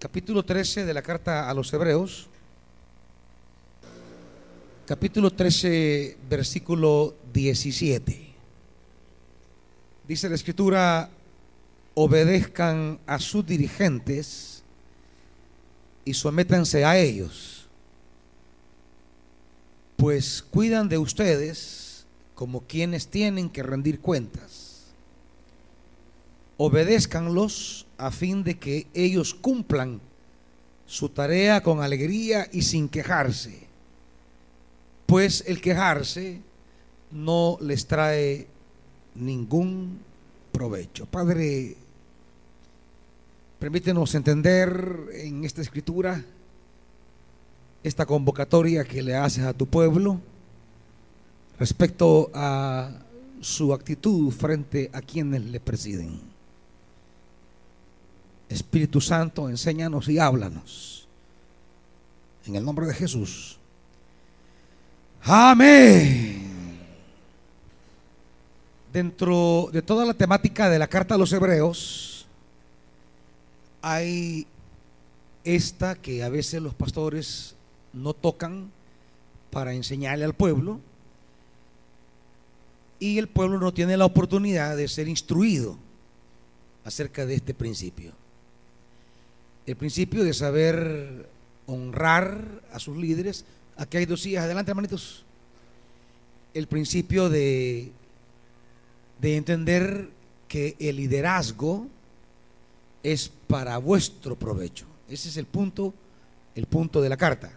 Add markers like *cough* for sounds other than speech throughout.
capítulo 13 de la carta a los Hebreos, capítulo 13, versículo 17. Dice la escritura, obedezcan a sus dirigentes y sométanse a ellos, pues cuidan de ustedes como quienes tienen que rendir cuentas. Obedézcanlos a fin de que ellos cumplan su tarea con alegría y sin quejarse, pues el quejarse no les trae ningún provecho. Padre, permítenos entender en esta escritura esta convocatoria que le haces a tu pueblo respecto a su actitud frente a quienes le presiden. Espíritu Santo, enséñanos y háblanos. En el nombre de Jesús. Amén. Dentro de toda la temática de la carta a los hebreos, hay esta que a veces los pastores no tocan para enseñarle al pueblo y el pueblo no tiene la oportunidad de ser instruido acerca de este principio. El principio de saber honrar a sus líderes. Aquí hay dos sillas, adelante hermanitos. El principio de, de entender que el liderazgo es para vuestro provecho. Ese es el punto, el punto de la carta.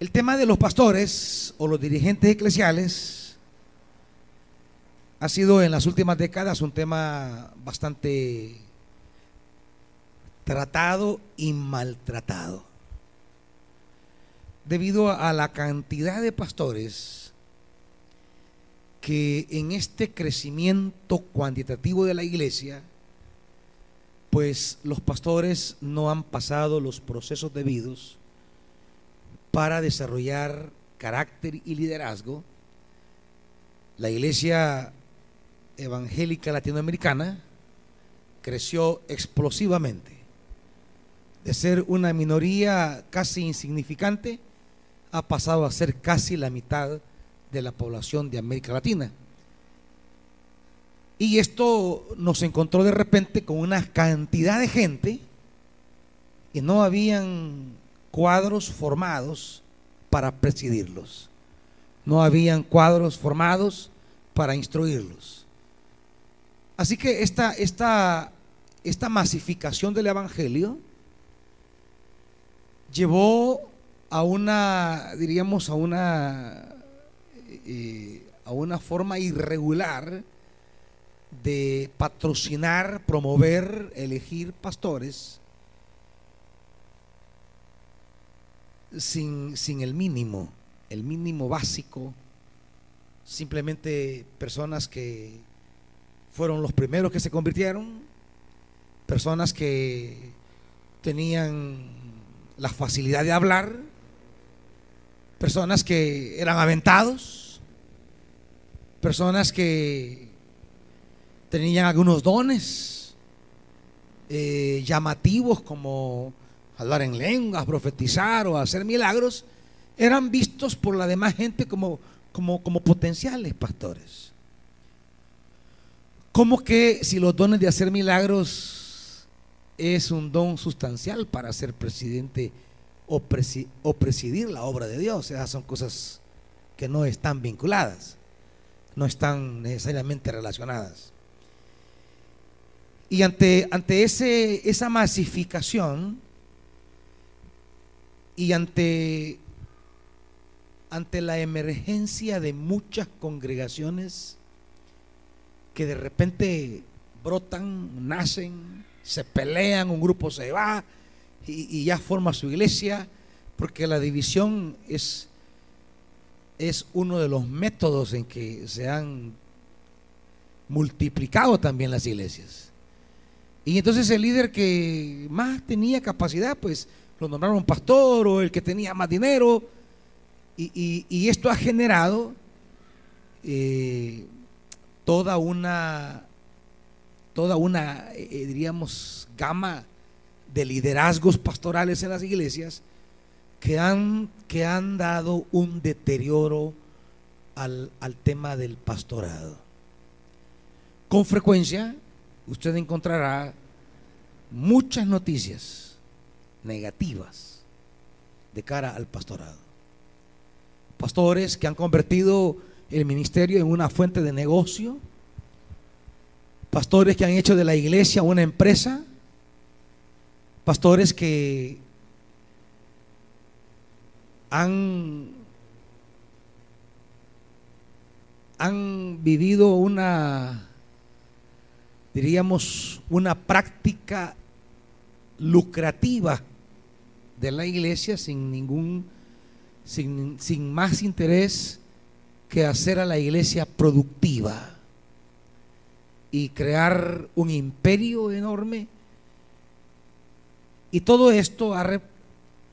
El tema de los pastores o los dirigentes eclesiales ha sido en las últimas décadas un tema bastante tratado y maltratado. Debido a la cantidad de pastores que en este crecimiento cuantitativo de la iglesia, pues los pastores no han pasado los procesos debidos para desarrollar carácter y liderazgo. La iglesia evangélica latinoamericana creció explosivamente de ser una minoría casi insignificante, ha pasado a ser casi la mitad de la población de América Latina. Y esto nos encontró de repente con una cantidad de gente y no habían cuadros formados para presidirlos. No habían cuadros formados para instruirlos. Así que esta, esta, esta masificación del Evangelio llevó a una, diríamos, a una, eh, a una forma irregular de patrocinar, promover, elegir pastores sin, sin el mínimo, el mínimo básico, simplemente personas que fueron los primeros que se convirtieron, personas que tenían la facilidad de hablar, personas que eran aventados, personas que tenían algunos dones eh, llamativos como hablar en lenguas, profetizar o hacer milagros, eran vistos por la demás gente como, como, como potenciales pastores. Como que si los dones de hacer milagros es un don sustancial para ser presidente o, presidir la obra de Dios. Esas son cosas que no están vinculadas, no están necesariamente relacionadas. Y ante, ante ese, esa masificación y ante, ante la emergencia de muchas congregaciones que de repente brotan, nacen, se pelean, un grupo se va y, ya forma su iglesia, porque la división es, es uno de los métodos en que se han multiplicado también las iglesias. Y entonces el líder que más tenía capacidad, pues lo nombraron pastor o el que tenía más dinero. Y, esto ha generado eh, toda una toda una, eh, eh, diríamos, gama de liderazgos pastorales en las iglesias que han, que han dado un deterioro al, al tema del pastorado. Con frecuencia usted encontrará muchas noticias negativas de cara al pastorado. Pastores que han convertido el ministerio en una fuente de negocio, pastores que han hecho de la iglesia una empresa, pastores que han, han vivido una, diríamos, una práctica lucrativa de la iglesia sin ningún, sin, sin más interés que hacer a la iglesia productiva y crear un imperio enorme. Y todo esto ha,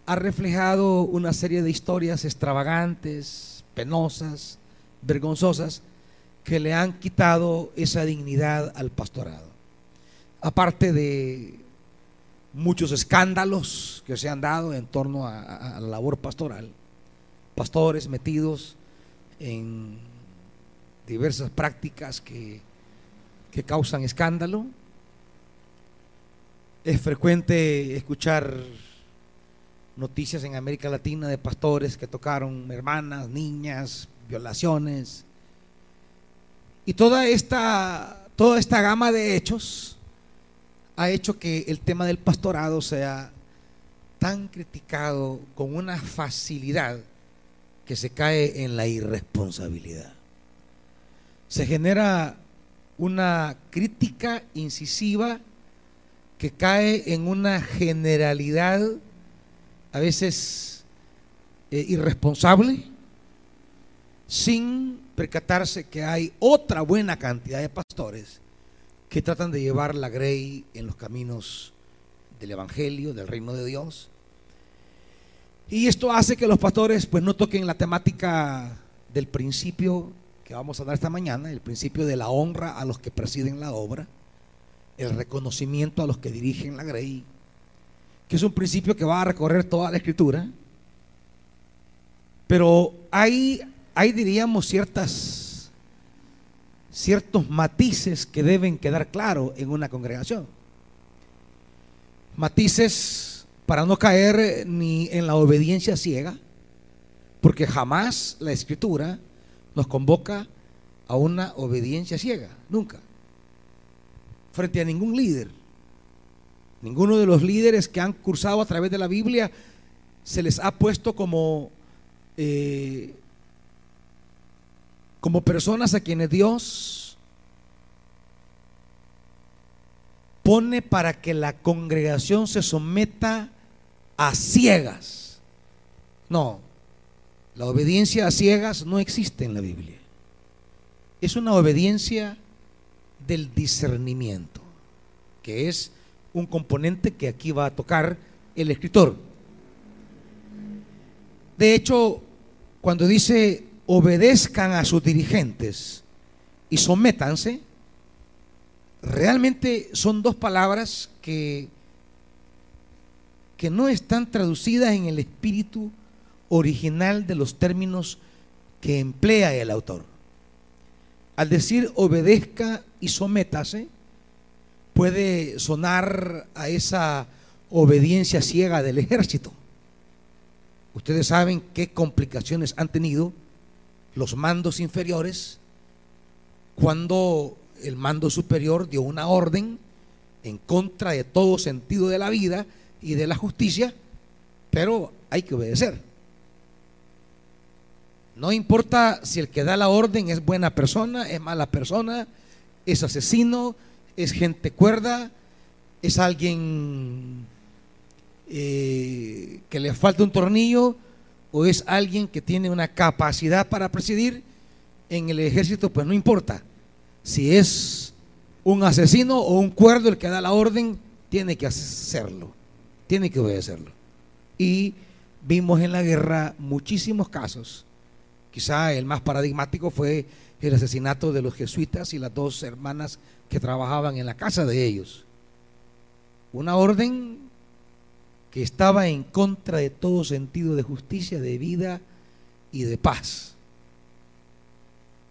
ha reflejado una serie de historias extravagantes, penosas, vergonzosas, que le han quitado esa dignidad al pastorado. Aparte de muchos escándalos que se han dado en torno a, la labor pastoral, pastores metidos en diversas prácticas que, que causan escándalo. Es frecuente escuchar noticias en América Latina de pastores que tocaron hermanas, niñas, violaciones. Y toda esta, toda esta gama de hechos ha hecho que el tema del pastorado sea tan criticado con una facilidad que se cae en la irresponsabilidad. Se genera una crítica incisiva que cae en una generalidad a veces eh, irresponsable, sin percatarse que hay otra buena cantidad de pastores que tratan de llevar la grey en los caminos del Evangelio, del reino de Dios. Y esto hace que los pastores pues no toquen la temática del principio que vamos a dar esta mañana, el principio de la honra a los que presiden la obra, el reconocimiento a los que dirigen la grey, que es un principio que va a recorrer toda la escritura. Pero hay, hay diríamos, ciertas ciertos matices que deben quedar claros en una congregación. Matices para no caer ni en la obediencia ciega, porque jamás la escritura nos convoca a una obediencia ciega, nunca, frente a ningún líder. Ninguno de los líderes que han cursado a través de la Biblia se les ha puesto como eh, como personas a quienes Dios pone para que la congregación se someta a ciegas. No, la obediencia a ciegas no existe en la Biblia. Es una obediencia del discernimiento, que es un componente que aquí va a tocar el escritor. De hecho, cuando dice obedezcan a sus dirigentes y sométanse, realmente son dos palabras que, que no están traducidas en el espíritu original de los términos que emplea el autor. Al decir obedezca y sométase, puede sonar a esa obediencia ciega del ejército. Ustedes saben qué complicaciones han tenido los mandos inferiores cuando el mando superior dio una orden en contra de todo sentido de la vida y de la justicia, pero hay que obedecer. No importa si el que da la orden es buena persona, es mala persona, es asesino, es gente cuerda, es alguien eh, que le falta un tornillo, o es alguien que tiene una capacidad para presidir en el ejército, pues no importa. Si es un asesino o un cuerdo el que da la orden, tiene que hacerlo, tiene que obedecerlo. Y vimos en la guerra muchísimos casos. Quizá el más paradigmático fue el asesinato de los jesuitas y las dos hermanas que trabajaban en la casa de ellos. Una orden que estaba en contra de todo sentido de justicia, de vida y de paz.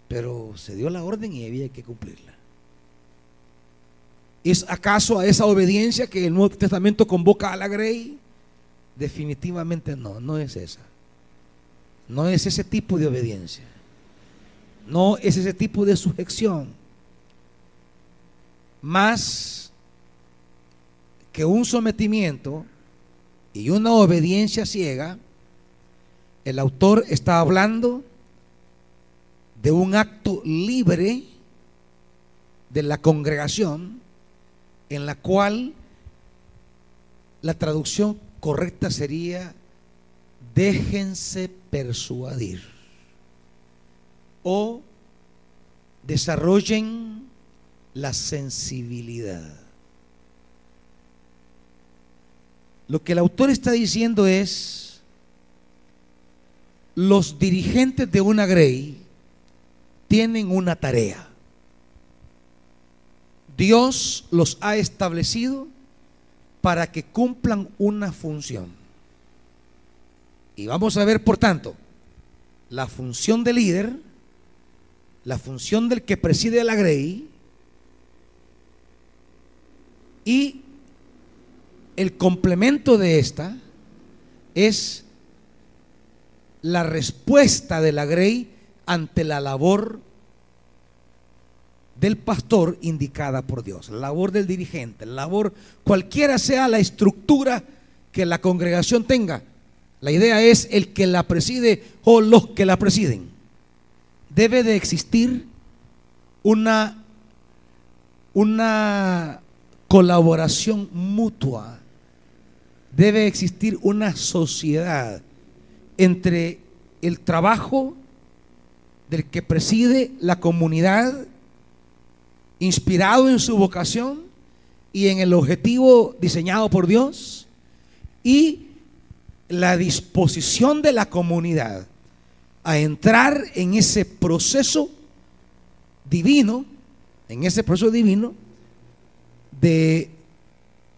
Pero se dio la orden y había que cumplirla. ¿Es acaso a esa obediencia que el Nuevo Testamento convoca a la Grey? Definitivamente no, no es esa. No es ese tipo de obediencia. No es ese tipo de sujeción. Más que un sometimiento y una obediencia ciega, el autor está hablando de un acto libre de la congregación en la cual la traducción correcta sería déjense persuadir o desarrollen la sensibilidad. Lo que el autor está diciendo es, los dirigentes de una Grey tienen una tarea. Dios los ha establecido para que cumplan una función. Y vamos a ver, por tanto, la función del líder, la función del que preside la Grey y el complemento de esta es la respuesta de la Grey ante la labor del pastor indicada por Dios, la labor del dirigente, la labor cualquiera sea la estructura que la congregación tenga. La idea es el que la preside o los que la presiden. Debe de existir una una colaboración mutua. Debe existir una sociedad entre el trabajo del que preside la comunidad, inspirado en su vocación y en el objetivo diseñado por Dios, y la disposición de la comunidad a entrar en ese proceso divino, en ese proceso divino de,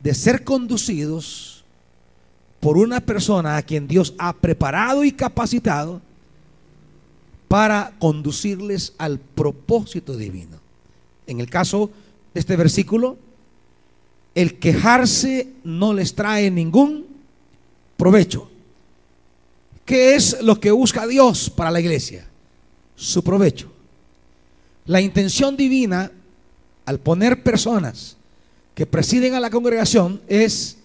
de ser conducidos por una persona a quien Dios ha preparado y capacitado para conducirles al propósito divino. En el caso de este versículo, el quejarse no les trae ningún provecho. ¿Qué es lo que busca Dios para la iglesia? Su provecho. La intención divina al poner personas que presiden a la congregación es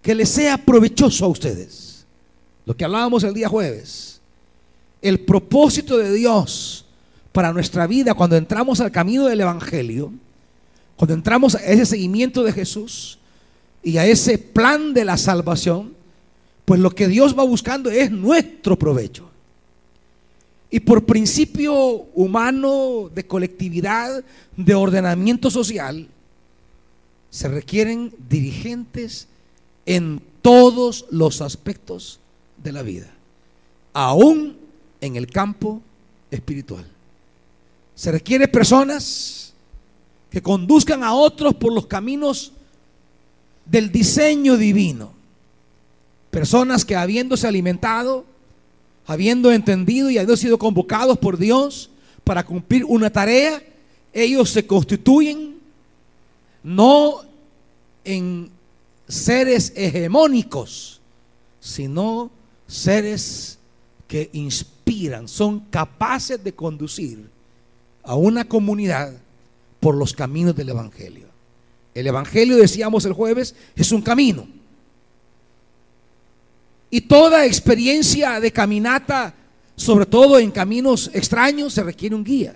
que les sea provechoso a ustedes. Lo que hablábamos el día jueves el propósito de Dios para nuestra vida cuando entramos al camino del Evangelio, cuando entramos a ese seguimiento de Jesús y a ese plan de la salvación, pues lo que Dios va buscando es nuestro provecho. Y por principio humano de colectividad, de ordenamiento social, se requieren dirigentes en todos los aspectos de la vida, aún en el campo espiritual. Se requiere personas que conduzcan a otros por los caminos del diseño divino. Personas que habiéndose alimentado, habiendo entendido y habiendo sido convocados por Dios para cumplir una tarea, ellos se constituyen no en seres hegemónicos, sino seres que inspiran, son capaces de conducir a una comunidad por los caminos del Evangelio. El Evangelio, decíamos el jueves, es un camino. Y toda experiencia de caminata, sobre todo en caminos extraños, se requiere un guía.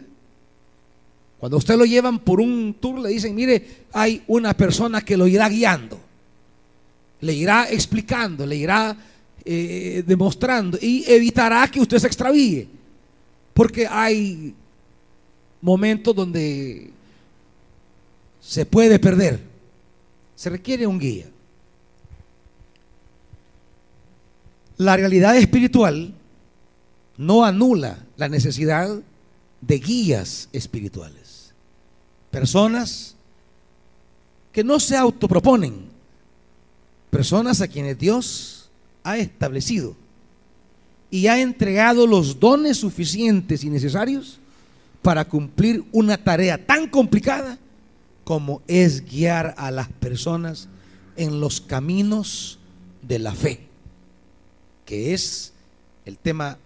Cuando usted lo llevan por un tour, le dicen, mire, hay una persona que lo irá guiando, le irá explicando, le irá eh, demostrando y evitará que usted se extravíe. Porque hay momentos donde se puede perder. Se requiere un guía. La realidad espiritual no anula la necesidad de guías espirituales. Personas que no se autoproponen, Personas a quienes Dios ha establecido y ha entregado los dones suficientes y necesarios para cumplir una tarea tan complicada como es guiar a las personas en los caminos de la fe, que es el tema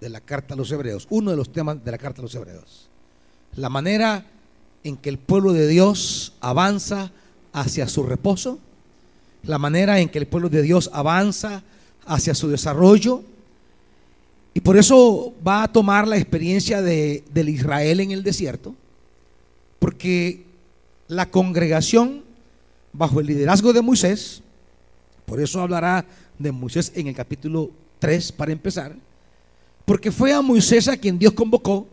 de la carta a los hebreos, uno de los temas de la carta a los hebreos. La manera en que el pueblo de Dios avanza hacia su reposo, la manera en que el pueblo de Dios avanza hacia su desarrollo, y por eso va a tomar la experiencia de, del Israel en el desierto, porque la congregación bajo el liderazgo de Moisés, por eso hablará de Moisés en el capítulo 3 para empezar, porque fue a Moisés a quien Dios convocó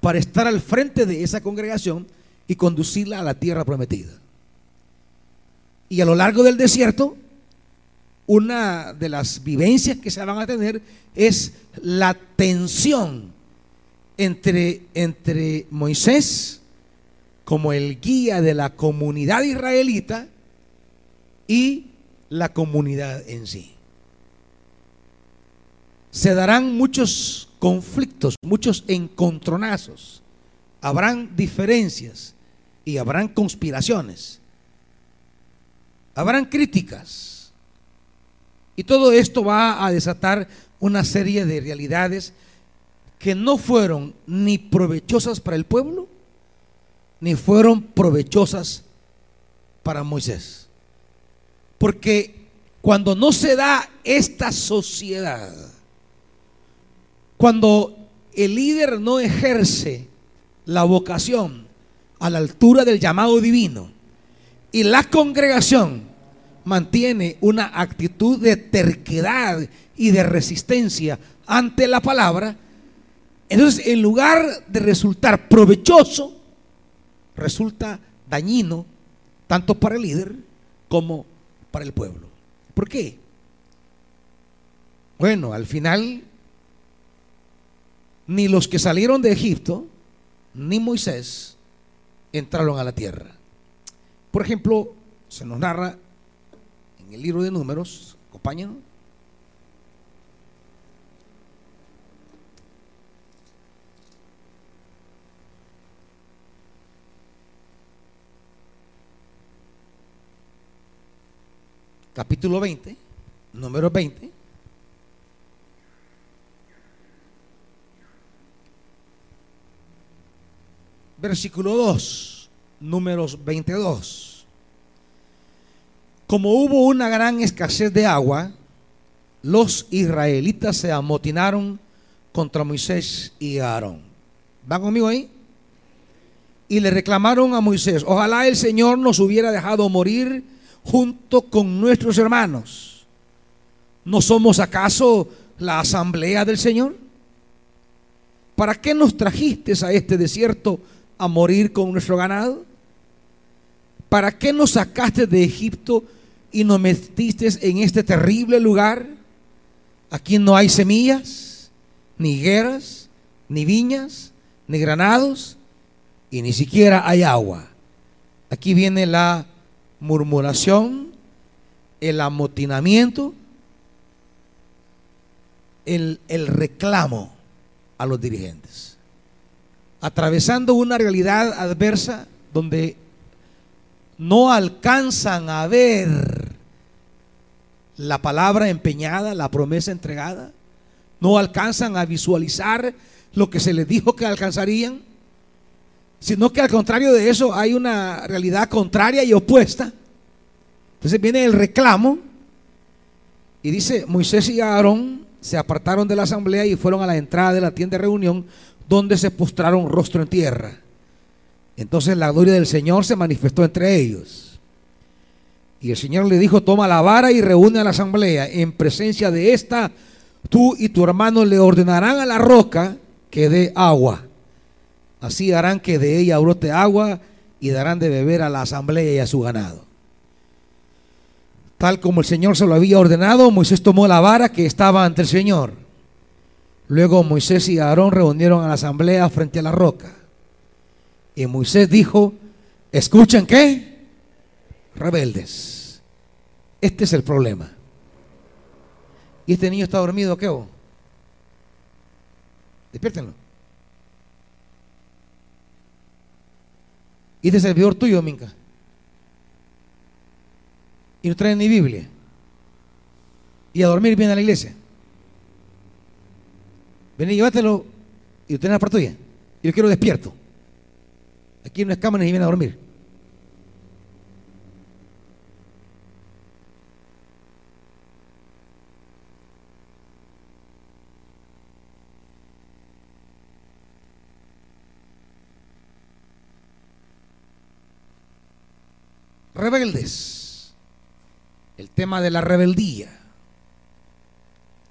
para estar al frente de esa congregación y conducirla a la tierra prometida. Y a lo largo del desierto, una de las vivencias que se van a tener es la tensión entre, entre Moisés como el guía de la comunidad israelita y la comunidad en sí. Se darán muchos conflictos, muchos encontronazos, habrán diferencias y habrán conspiraciones, habrán críticas. Y todo esto va a desatar una serie de realidades que no fueron ni provechosas para el pueblo, ni fueron provechosas para Moisés. Porque cuando no se da esta sociedad, cuando el líder no ejerce la vocación a la altura del llamado divino y la congregación mantiene una actitud de terquedad y de resistencia ante la palabra, entonces en lugar de resultar provechoso, resulta dañino tanto para el líder como para el pueblo. ¿Por qué? Bueno, al final, ni los que salieron de Egipto, ni Moisés, entraron a la tierra. Por ejemplo, se nos narra en el libro de números, acompáñanos, capítulo 20, número 20. Versículo 2, números 22. Como hubo una gran escasez de agua, los israelitas se amotinaron contra Moisés y Aarón. ¿Van conmigo ahí? Y le reclamaron a Moisés, ojalá el Señor nos hubiera dejado morir junto con nuestros hermanos. ¿No somos acaso la asamblea del Señor? ¿Para qué nos trajiste a este desierto a morir con nuestro ganado? ¿Para qué nos sacaste de Egipto y nos metiste en este terrible lugar? Aquí no hay semillas, ni higueras, ni viñas, ni granados, y ni siquiera hay agua. Aquí viene la murmuración, el amotinamiento, el, el reclamo a los dirigentes. Atravesando una realidad adversa donde no alcanzan a ver la palabra empeñada, la promesa entregada, no alcanzan a visualizar lo que se les dijo que alcanzarían sino que al contrario de eso hay una realidad contraria y opuesta. Entonces viene el reclamo y dice, Moisés y Aarón se apartaron de la asamblea y fueron a la entrada de la tienda de reunión donde se postraron rostro en tierra. Entonces la gloria del Señor se manifestó entre ellos. Y el Señor le dijo, toma la vara y reúne a la asamblea. En presencia de esta, tú y tu hermano le ordenarán a la roca que dé agua. Así harán que de ella brote agua y darán de beber a la asamblea y a su ganado. Tal como el Señor se lo había ordenado, Moisés tomó la vara que estaba ante el Señor. Luego Moisés y Aarón reunieron a la asamblea frente a la roca. Y Moisés dijo, escuchen qué, rebeldes. Este es el problema. ¿Y este niño está dormido qué? Despiértenlo. ¿Y este servidor tuyo, Minca? Y no trae ni Biblia. Y a dormir viene a la iglesia. Ven y llévatelo y usted en la parte tuya. Y yo quiero despierto. Aquí no es cámara y viene a dormir. Rebeldes. El tema de la rebeldía.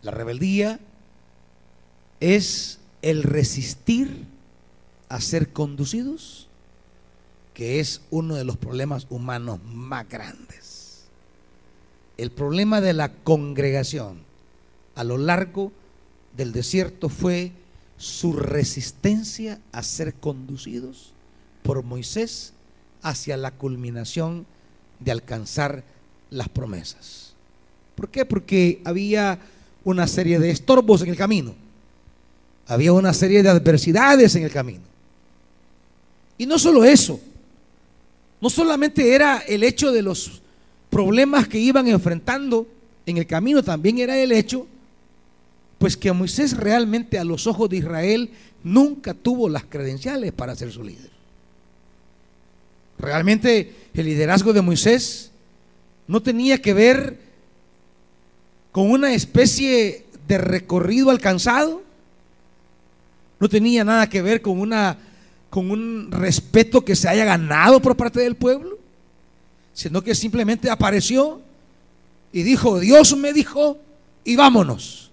La rebeldía es el resistir a ser conducidos, que es uno de los problemas humanos más grandes. El problema de la congregación a lo largo del desierto fue su resistencia a ser conducidos por Moisés hacia la culminación de alcanzar las promesas. ¿Por qué? Porque había una serie de estorbos en el camino. Había una serie de adversidades en el camino. Y no solo eso, no solamente era el hecho de los problemas que iban enfrentando en el camino, también era el hecho, pues que Moisés realmente a los ojos de Israel nunca tuvo las credenciales para ser su líder. Realmente el liderazgo de Moisés no tenía que ver con una especie de recorrido alcanzado, no tenía nada que ver con una con un respeto que se haya ganado por parte del pueblo, sino que simplemente apareció y dijo, Dios me dijo, y vámonos.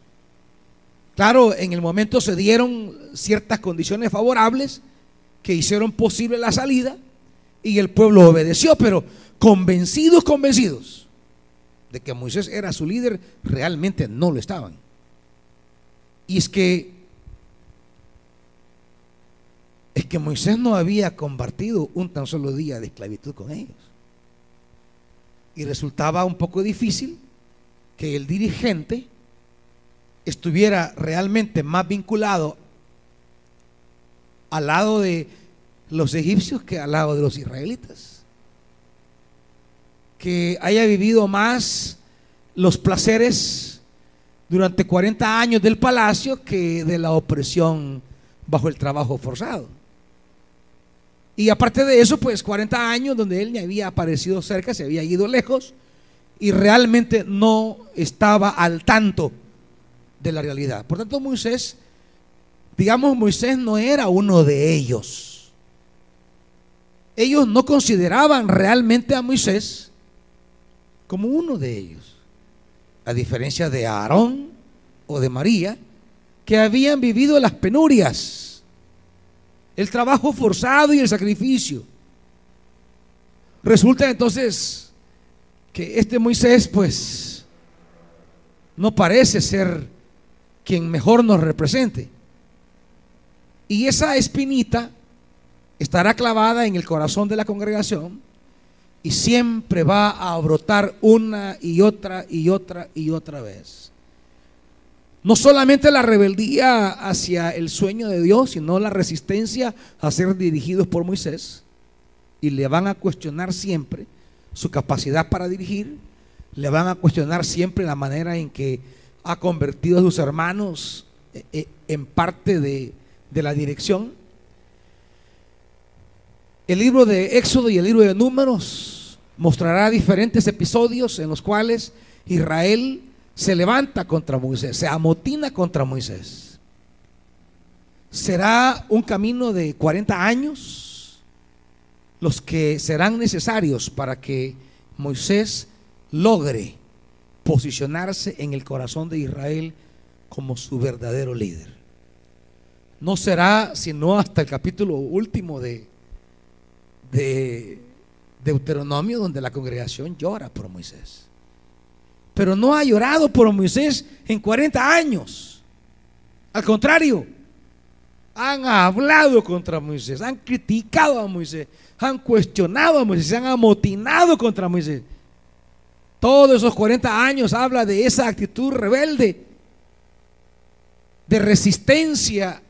Claro, en el momento se dieron ciertas condiciones favorables que hicieron posible la salida, y el pueblo obedeció, pero convencidos, convencidos de que Moisés era su líder, realmente no lo estaban. Y es que es que Moisés no había compartido un tan solo día de esclavitud con ellos. Y resultaba un poco difícil que el dirigente estuviera realmente más vinculado al lado de los egipcios que al lado de los israelitas. Que haya vivido más los placeres durante 40 años del palacio que de la opresión bajo el trabajo forzado. Y aparte de eso, pues 40 años donde él ni había aparecido cerca, se había ido lejos y realmente no estaba al tanto de la realidad. Por tanto, Moisés, digamos, Moisés no era uno de ellos ellos no consideraban realmente a Moisés como uno de ellos, a diferencia de Aarón o de María, que habían vivido las penurias, el trabajo forzado y el sacrificio. Resulta entonces que este Moisés pues no parece ser quien mejor nos represente. Y esa espinita estará clavada en el corazón de la congregación y siempre va a brotar una y otra y otra y otra vez. No solamente la rebeldía hacia el sueño de Dios, sino la resistencia a ser dirigidos por Moisés. Y le van a cuestionar siempre su capacidad para dirigir, le van a cuestionar siempre la manera en que ha convertido a sus hermanos eh, eh, en parte de, de la dirección. El libro de Éxodo y el libro de Números mostrará diferentes episodios en los cuales Israel se levanta contra Moisés, se amotina contra Moisés. Será un camino de 40 años los que serán necesarios para que Moisés logre posicionarse en el corazón de Israel como su verdadero líder. No será sino hasta el capítulo último de de Deuteronomio donde la congregación llora por Moisés. Pero no ha llorado por Moisés en 40 años. Al contrario, han hablado contra Moisés, han criticado a Moisés, han cuestionado a Moisés, se han amotinado contra Moisés. Todos esos 40 años habla de esa actitud rebelde, de resistencia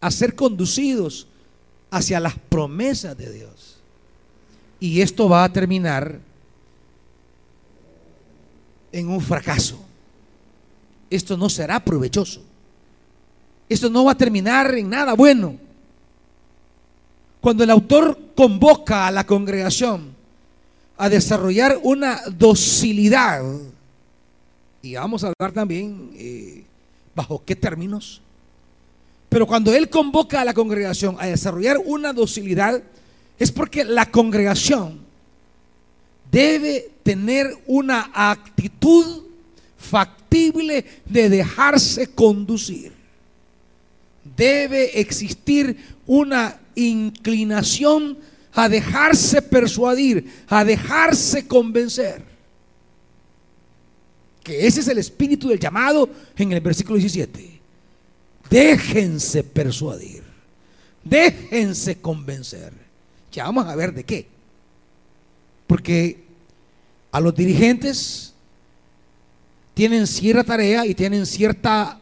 a ser conducidos hacia las promesas de Dios. Y esto va a terminar en un fracaso. Esto no será provechoso. Esto no va a terminar en nada bueno. Cuando el autor convoca a la congregación a desarrollar una docilidad, y vamos a hablar también eh, bajo qué términos, pero cuando él convoca a la congregación a desarrollar una docilidad, es porque la congregación debe tener una actitud factible de dejarse conducir. Debe existir una inclinación a dejarse persuadir, a dejarse convencer. Que ese es el espíritu del llamado en el versículo 17. Déjense persuadir, déjense convencer. Ya vamos a ver de qué. Porque a los dirigentes tienen cierta tarea y tienen cierta,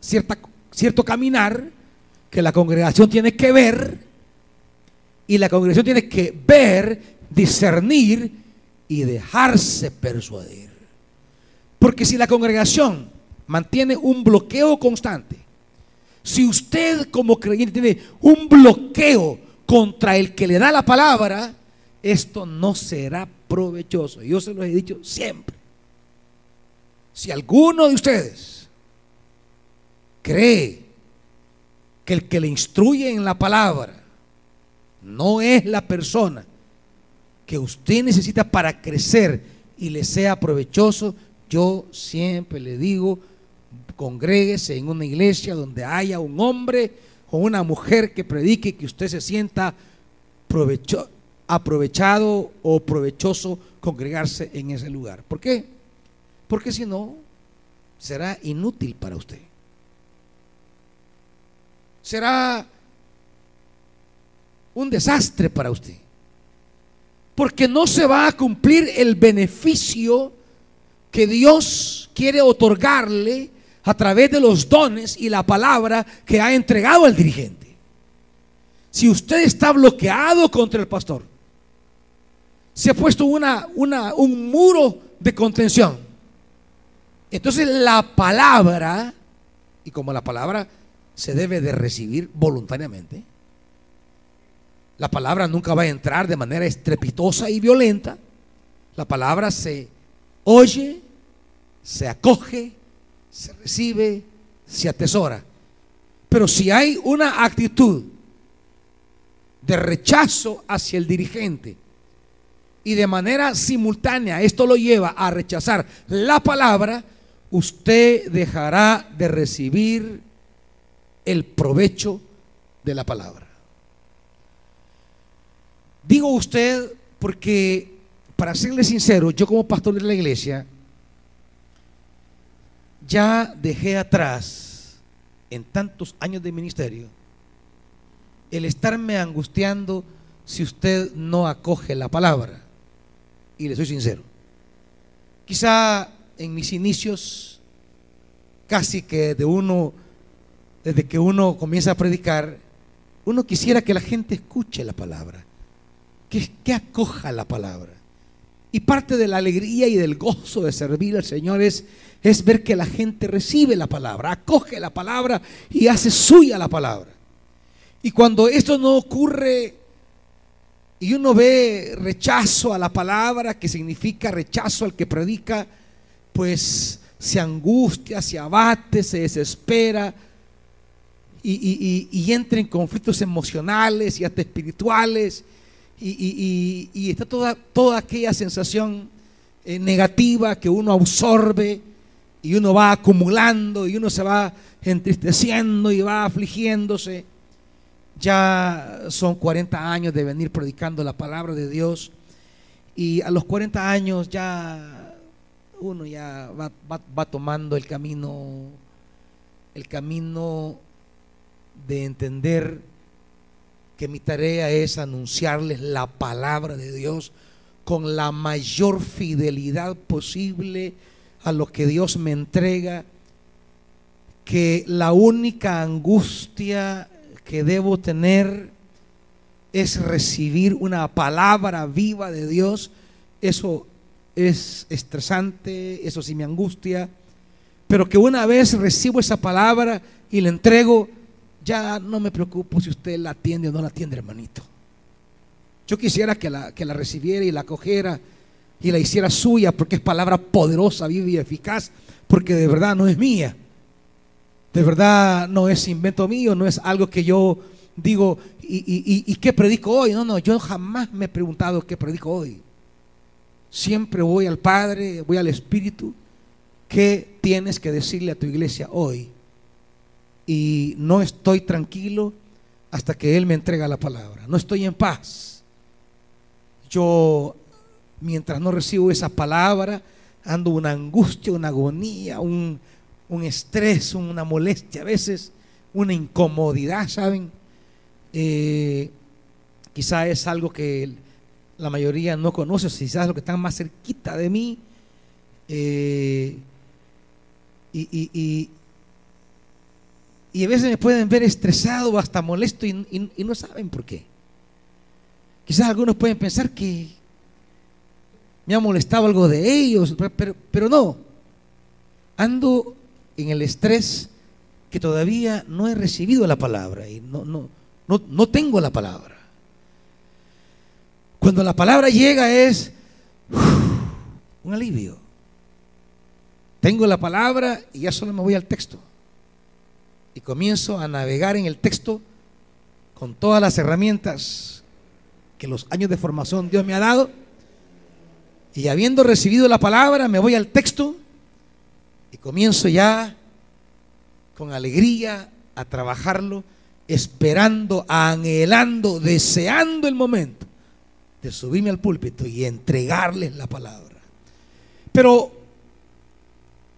cierta, cierto caminar que la congregación tiene que ver y la congregación tiene que ver, discernir y dejarse persuadir. Porque si la congregación mantiene un bloqueo constante, si usted como creyente tiene un bloqueo contra el que le da la palabra, esto no será provechoso. Yo se lo he dicho siempre. Si alguno de ustedes cree que el que le instruye en la palabra no es la persona que usted necesita para crecer y le sea provechoso, yo siempre le digo, congréguese en una iglesia donde haya un hombre o una mujer que predique que usted se sienta aprovechado o provechoso congregarse en ese lugar. ¿Por qué? Porque si no, será inútil para usted. Será un desastre para usted. Porque no se va a cumplir el beneficio que Dios quiere otorgarle a través de los dones y la palabra que ha entregado al dirigente. Si usted está bloqueado contra el pastor, se ha puesto una, una, un muro de contención. Entonces la palabra, y como la palabra se debe de recibir voluntariamente, la palabra nunca va a entrar de manera estrepitosa y violenta. La palabra se oye, se acoge, se recibe, se atesora. Pero si hay una actitud de rechazo hacia el dirigente y de manera simultánea esto lo lleva a rechazar la palabra, usted dejará de recibir el provecho de la palabra. Digo usted porque, para serle sincero, yo como pastor de la iglesia, ya dejé atrás, en tantos años de ministerio, el estarme angustiando si usted no acoge la palabra. Y le soy sincero. Quizá en mis inicios, casi que de uno, desde que uno comienza a predicar, uno quisiera que la gente escuche la palabra que, acoja la palabra. Y parte de la alegría y del gozo de servir al Señor es, es ver que la gente recibe la palabra, acoge la palabra y hace suya la palabra. Y cuando esto no ocurre y uno ve rechazo a la palabra, que significa rechazo al que predica, pues se angustia, se abate, se desespera y, y entra en conflictos emocionales y hasta espirituales y, está toda, toda aquella sensación eh, negativa que uno absorbe y uno va acumulando y uno se va entristeciendo y va afligiéndose. Ya son 40 años de venir predicando la palabra de Dios y a los 40 años ya uno ya va, va tomando el camino, el camino de entender que mi tarea es anunciarles la palabra de Dios con la mayor fidelidad posible a lo que Dios me entrega, que la única angustia que debo tener es recibir una palabra viva de Dios. Eso es estresante, eso sí me angustia, pero que una vez recibo esa palabra y la entrego, ya no me preocupo si usted la atiende o no la atiende, hermanito. Yo quisiera que la, que la recibiera y la cogiera y la hiciera suya, porque es palabra poderosa, viva y eficaz, porque de verdad no es mía. De verdad no es invento mío, no es algo que yo digo, ¿y, y, qué predico hoy? No, no, yo jamás me he preguntado qué predico hoy. Siempre voy al Padre, voy al Espíritu. ¿Qué tienes que decirle a tu iglesia hoy? Y no estoy tranquilo hasta que Él me entrega la palabra. No estoy en paz. Yo, mientras no recibo esa palabra, ando una angustia, una agonía, un, un estrés, una molestia a veces, una incomodidad, ¿saben? Eh, quizá es algo que la mayoría no conoce, quizás lo que están más cerquita de mí. Eh, y, y, a veces me pueden ver estresado o hasta molesto y, no saben por qué. Quizás algunos pueden pensar que me ha molestado algo de ellos, pero, no. Ando en el estrés que todavía no he recibido la palabra y no, no, no, tengo la palabra. Cuando la palabra llega es un alivio. Tengo la palabra y ya solo me voy al texto. Y comienzo a navegar en el texto con todas las herramientas que los años de formación Dios me ha dado. Y habiendo recibido la palabra, me voy al texto y comienzo ya con alegría a trabajarlo, esperando, anhelando, deseando el momento de subirme al púlpito y entregarles la palabra. Pero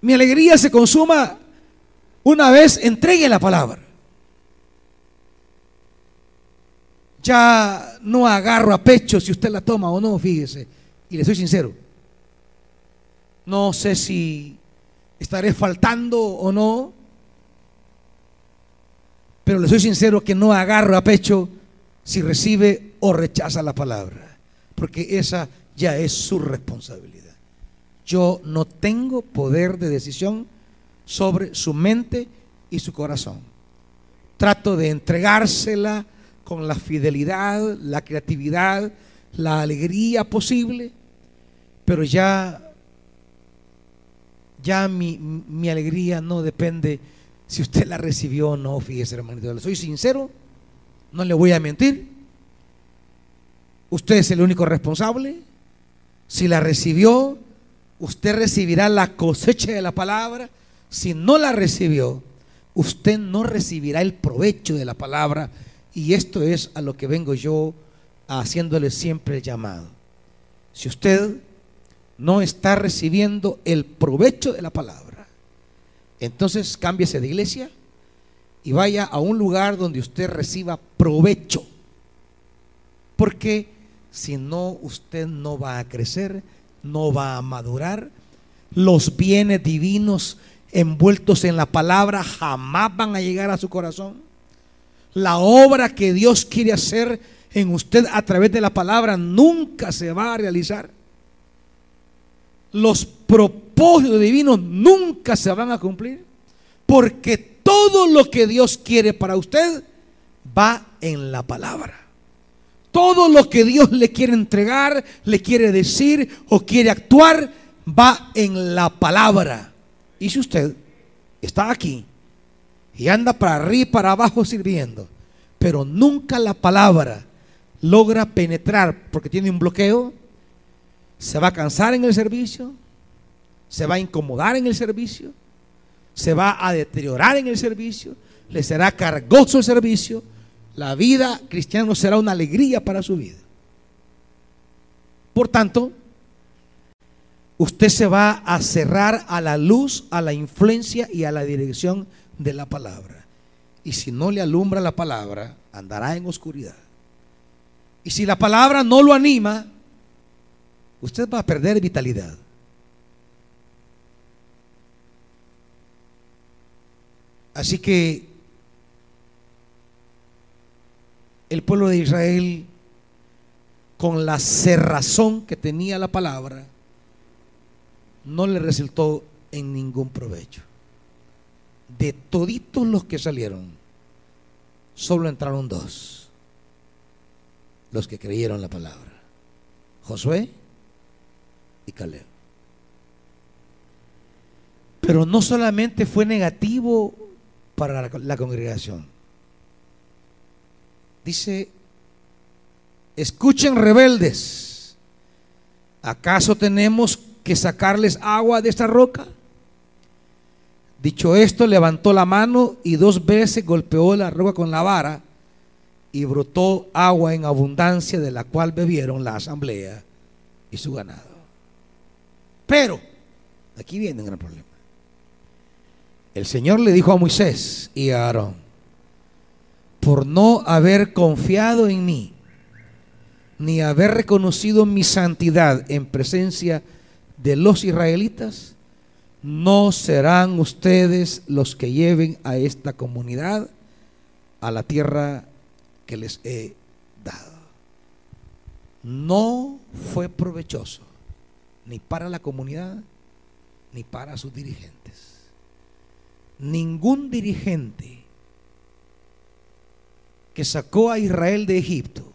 mi alegría se consuma una vez entregue la palabra. Ya no agarro a pecho si usted la toma o no, fíjese. Y le soy sincero. No sé si estaré faltando o no, pero le soy sincero que no agarro a pecho si recibe o rechaza la palabra, porque esa ya es su responsabilidad. Yo no tengo poder de decisión sobre su mente y su corazón. Trato de entregársela con la fidelidad, la creatividad, la alegría posible, pero ya ya mi, alegría no depende si usted la recibió o no, fíjese hermanito, soy sincero, no le voy a mentir. Usted es el único responsable. Si la recibió, usted recibirá la cosecha de la palabra. Si no la recibió, usted no recibirá el provecho de la palabra. Y esto es a lo que vengo yo haciéndole siempre el llamado. Si usted no está recibiendo el provecho de la palabra, entonces cámbiese de iglesia y vaya a un lugar donde usted reciba provecho. Porque si no, usted no va a crecer, no va a madurar. Los bienes divinos envueltos en la palabra jamás van a llegar a su corazón. La obra que Dios quiere hacer en usted a través de la palabra nunca se va a realizar los propósitos divinos nunca se van a cumplir. Porque todo lo que Dios quiere para usted va en la palabra. Todo lo que Dios le quiere entregar, le quiere decir o quiere actuar, va en la palabra. Y si usted está aquí y anda para arriba y para abajo sirviendo, pero nunca la palabra logra penetrar porque tiene un bloqueo, se va a cansar en el servicio, se va a incomodar en el servicio, se va a deteriorar en el servicio, le será cargoso el servicio, la vida cristiana será una alegría para su vida. Por tanto, usted se va a cerrar a la luz, a la influencia y a la dirección de la palabra. Y si no le alumbra la palabra, andará en oscuridad. Y si la palabra no lo anima, usted va a perder vitalidad. Así que el pueblo de Israel, con la cerrazón que tenía la palabra, no le resultó en ningún provecho. De toditos los que salieron, solo entraron dos, los que creyeron la palabra, Josué y Caleb. Pero no solamente fue negativo para la, congregación. Dice, escuchen rebeldes, ¿acaso tenemos que sacarles agua de esta roca? Dicho esto, levantó la mano y dos veces golpeó la roca con la vara y brotó agua en abundancia de la cual bebieron la asamblea y su ganado. Pero, aquí viene un gran problema. El Señor le dijo a Moisés y a Aarón, por no haber confiado en mí, ni haber reconocido mi santidad en presencia de los israelitas, no serán ustedes los que lleven a esta comunidad a la tierra que les he dado. No fue provechoso ni para la comunidad ni para sus dirigentes. Ningún dirigente que sacó a Israel de Egipto,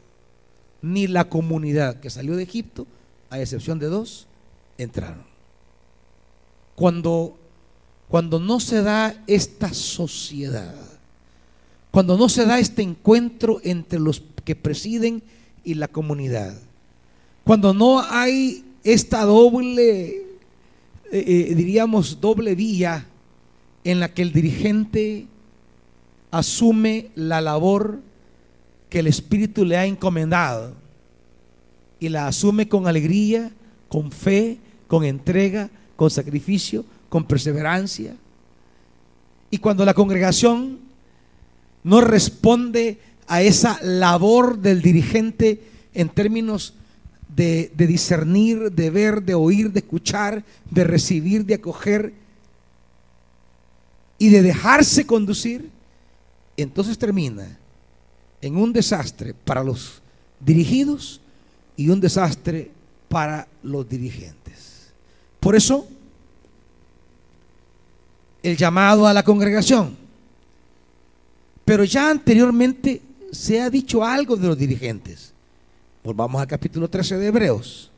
ni la comunidad que salió de Egipto, a excepción de dos, entraron. Cuando, cuando no se da esta sociedad, cuando no se da este encuentro entre los que presiden y la comunidad, cuando no hay esta doble, eh, eh, diríamos, doble vía en la que el dirigente asume la labor que el Espíritu le ha encomendado y la asume con alegría, con fe, con entrega, con sacrificio, con perseverancia. Y cuando la congregación no responde a esa labor del dirigente en términos de, discernir, de ver, de oír, de escuchar, de recibir, de acoger y de dejarse conducir, entonces termina en un desastre para los dirigidos y un desastre para los dirigentes. Por eso, el llamado a la congregación. Pero ya anteriormente se ha dicho algo de los dirigentes. Volvamos al capítulo 13 de Hebreos.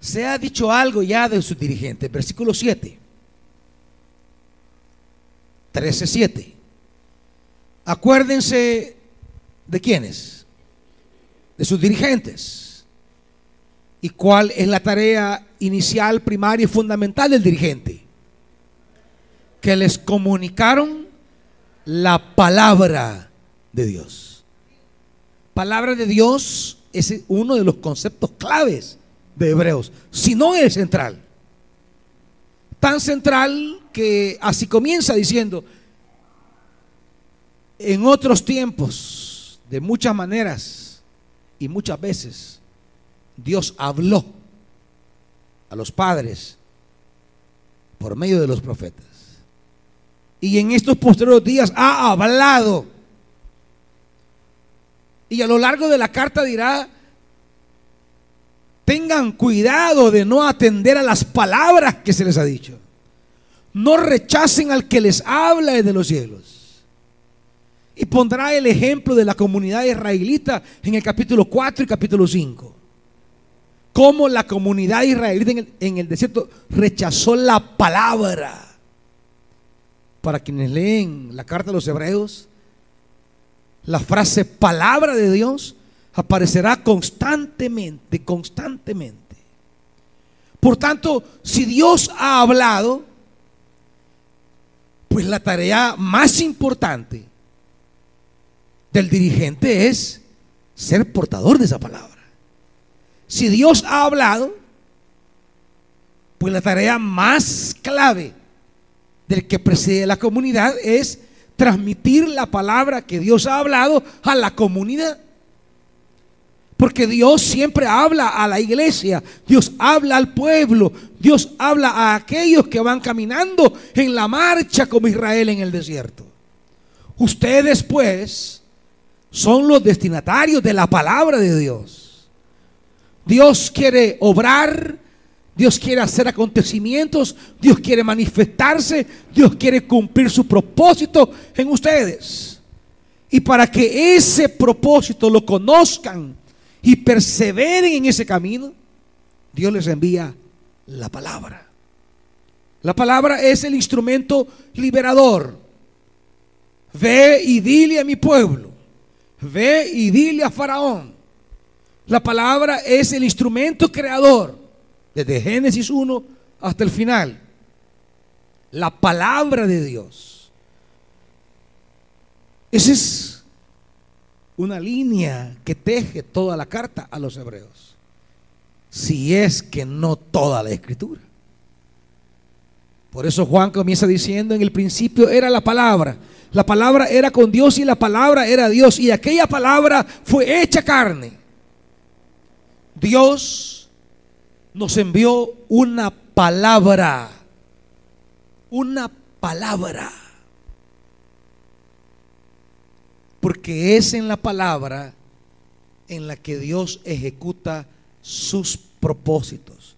Se ha dicho algo ya de sus dirigentes. Versículo 7. 13.7. Acuérdense de quiénes, de sus dirigentes. ¿Y cuál es la tarea inicial, primaria y fundamental del dirigente? Que les comunicaron la palabra de Dios. Palabra de Dios es uno de los conceptos claves de Hebreos, si no es central. Tan central que así comienza diciendo, en otros tiempos, de muchas maneras y muchas veces, Dios habló a los padres por medio de los profetas. Y en estos posteriores días ha hablado. Y a lo largo de la carta dirá, tengan cuidado de no atender a las palabras que se les ha dicho. No rechacen al que les habla desde los cielos. Y pondrá el ejemplo de la comunidad israelita en el capítulo 4 y capítulo 5. Cómo la comunidad israelita en el, en el desierto rechazó la palabra. Para quienes leen la carta de los hebreos, la frase palabra de Dios aparecerá constantemente, constantemente. Por tanto, si Dios ha hablado, pues la tarea más importante del dirigente es ser portador de esa palabra. Si Dios ha hablado, pues la tarea más clave del que preside la comunidad es transmitir la palabra que Dios ha hablado a la comunidad. Porque Dios siempre habla a la iglesia, Dios habla al pueblo, Dios habla a aquellos que van caminando en la marcha como Israel en el desierto. Ustedes pues son los destinatarios de la palabra de Dios. Dios quiere obrar, Dios quiere hacer acontecimientos, Dios quiere manifestarse, Dios quiere cumplir su propósito en ustedes. Y para que ese propósito lo conozcan y perseveren en ese camino, Dios les envía la palabra. La palabra es el instrumento liberador. Ve y dile a mi pueblo. Ve y dile a Faraón. La palabra es el instrumento creador. Desde Génesis 1 hasta el final. La palabra de Dios. Esa es una línea que teje toda la carta a los hebreos. Si es que no toda la escritura. Por eso Juan comienza diciendo, en el principio era la palabra. La palabra era con Dios y la palabra era Dios. Y aquella palabra fue hecha carne. Dios nos envió una palabra. Una palabra. Porque es en la palabra en la que Dios ejecuta sus propósitos.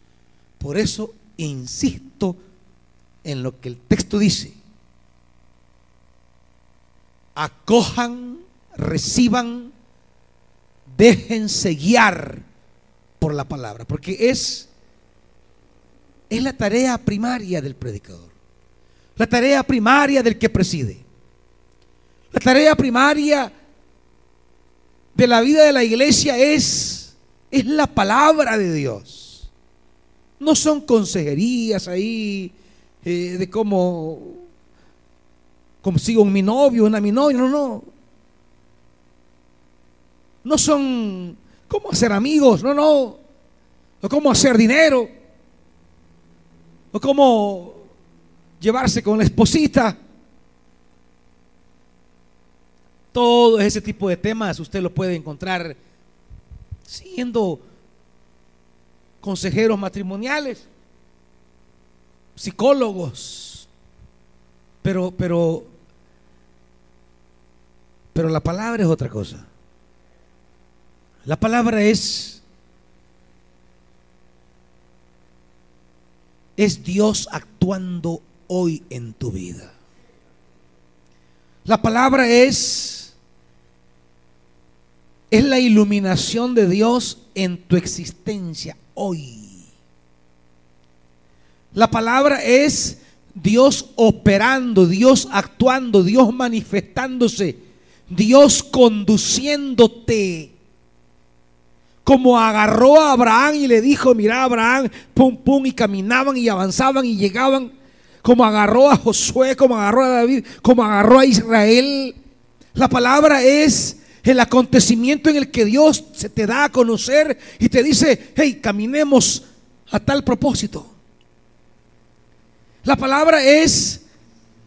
Por eso insisto en lo que el texto dice. Acojan, reciban, déjense guiar por la palabra, porque es es la tarea primaria del predicador. La tarea primaria del que preside. La tarea primaria de la vida de la iglesia es, es la palabra de Dios. No son consejerías ahí eh, de cómo consigo un mi novio, una mi novia, no, no. No son cómo hacer amigos, no, no. O cómo hacer dinero. O cómo llevarse con la esposita. Todo ese tipo de temas usted lo puede encontrar siendo consejeros matrimoniales, psicólogos, pero, pero, pero la palabra es otra cosa. La palabra es, es Dios actuando hoy en tu vida. La palabra es es la iluminación de Dios en tu existencia hoy. La palabra es Dios operando, Dios actuando, Dios manifestándose, Dios conduciéndote. Como agarró a Abraham y le dijo, mira Abraham, pum, pum, y caminaban y avanzaban y llegaban. Como agarró a Josué, como agarró a David, como agarró a Israel. La palabra es el acontecimiento en el que Dios se te da a conocer y te dice, hey, caminemos a tal propósito. La palabra es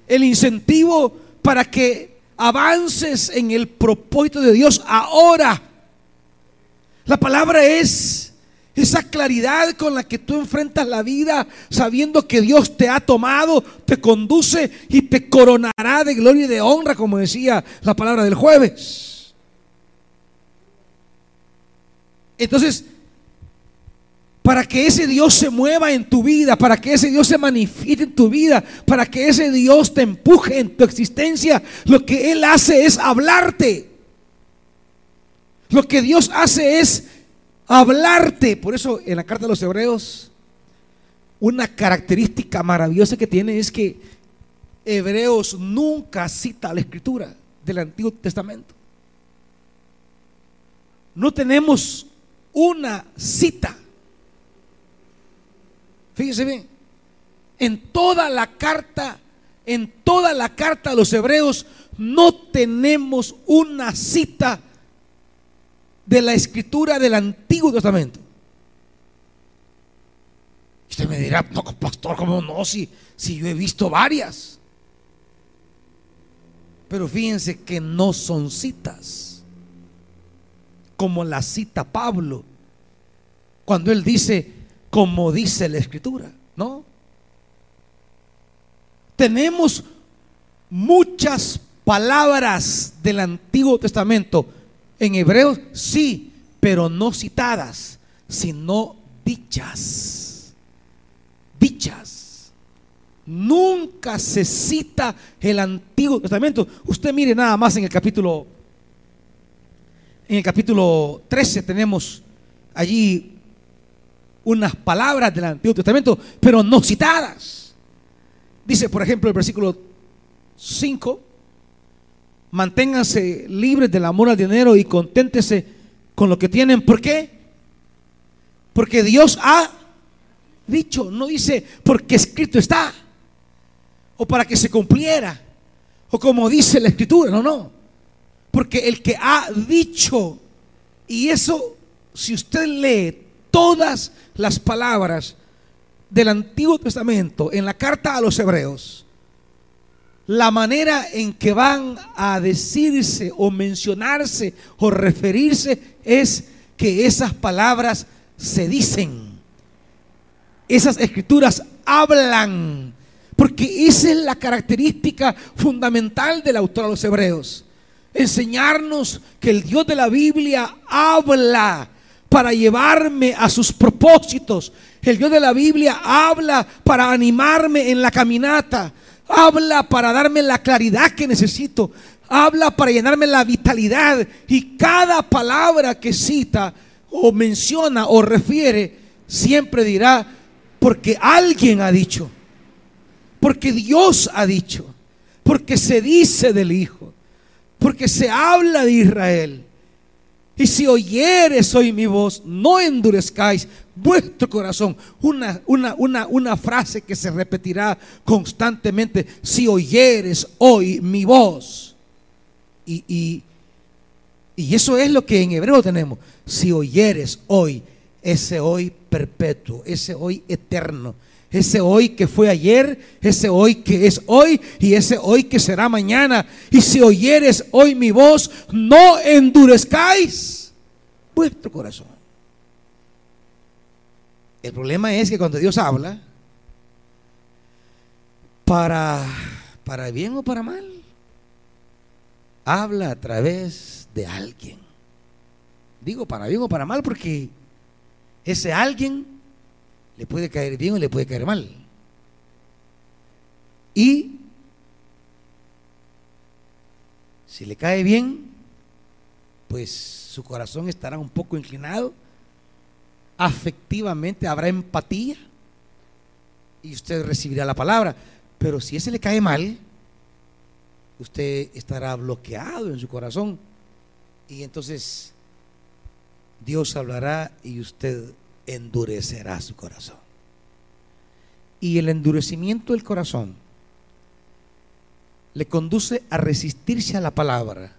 el incentivo para que avances en el propósito de Dios ahora. La palabra es esa claridad con la que tú enfrentas la vida sabiendo que Dios te ha tomado, te conduce y te coronará de gloria y de honra, como decía la palabra del jueves. Entonces, para que ese Dios se mueva en tu vida, para que ese Dios se manifieste en tu vida, para que ese Dios te empuje en tu existencia, lo que Él hace es hablarte. Lo que Dios hace es hablarte. Por eso en la carta de los Hebreos, una característica maravillosa que tiene es que Hebreos nunca cita la escritura del Antiguo Testamento. No tenemos una cita. Fíjese bien, en toda la carta, en toda la carta a los hebreos, no tenemos una cita de la escritura del Antiguo Testamento. Usted me dirá, no, pastor, ¿cómo no? Si, si yo he visto varias. Pero fíjense que no son citas, como la cita Pablo, cuando él dice, como dice la escritura, ¿no? Tenemos muchas palabras del Antiguo Testamento en Hebreos, sí, pero no citadas, sino dichas. Dichas. Nunca se cita el Antiguo Testamento. Usted mire nada más en el capítulo en el capítulo 13 tenemos allí unas palabras del Antiguo Testamento, pero no citadas. Dice, por ejemplo, el versículo 5, manténganse libres del amor al dinero y conténtese con lo que tienen. ¿Por qué? Porque Dios ha dicho, no dice porque escrito está, o para que se cumpliera, o como dice la escritura, no, no. Porque el que ha dicho, y eso, si usted lee todas las palabras del Antiguo Testamento en la carta a los hebreos, la manera en que van a decirse o mencionarse o referirse es que esas palabras se dicen. Esas escrituras hablan. Porque esa es la característica fundamental del autor de los hebreos. Enseñarnos que el Dios de la Biblia habla para llevarme a sus propósitos. El Dios de la Biblia habla para animarme en la caminata. Habla para darme la claridad que necesito. Habla para llenarme la vitalidad. Y cada palabra que cita o menciona o refiere, siempre dirá, porque alguien ha dicho. Porque Dios ha dicho. Porque se dice del Hijo. Porque se habla de Israel. Y si oyeres hoy mi voz, no endurezcáis vuestro corazón. Una, una, una, una frase que se repetirá constantemente. Si oyeres hoy mi voz. Y, y, y eso es lo que en hebreo tenemos. Si oyeres hoy, ese hoy perpetuo, ese hoy eterno, ese hoy que fue ayer, ese hoy que es hoy y ese hoy que será mañana. Y si oyeres hoy mi voz, no endurezcáis vuestro corazón. El problema es que cuando Dios habla, para, para bien o para mal, habla a través de alguien. Digo para bien o para mal porque ese alguien le puede caer bien o le puede caer mal. Y si le cae bien, pues su corazón estará un poco inclinado, afectivamente habrá empatía y usted recibirá la palabra. Pero si ese le cae mal, usted estará bloqueado en su corazón y entonces Dios hablará y usted endurecerá su corazón. Y el endurecimiento del corazón le conduce a resistirse a la palabra.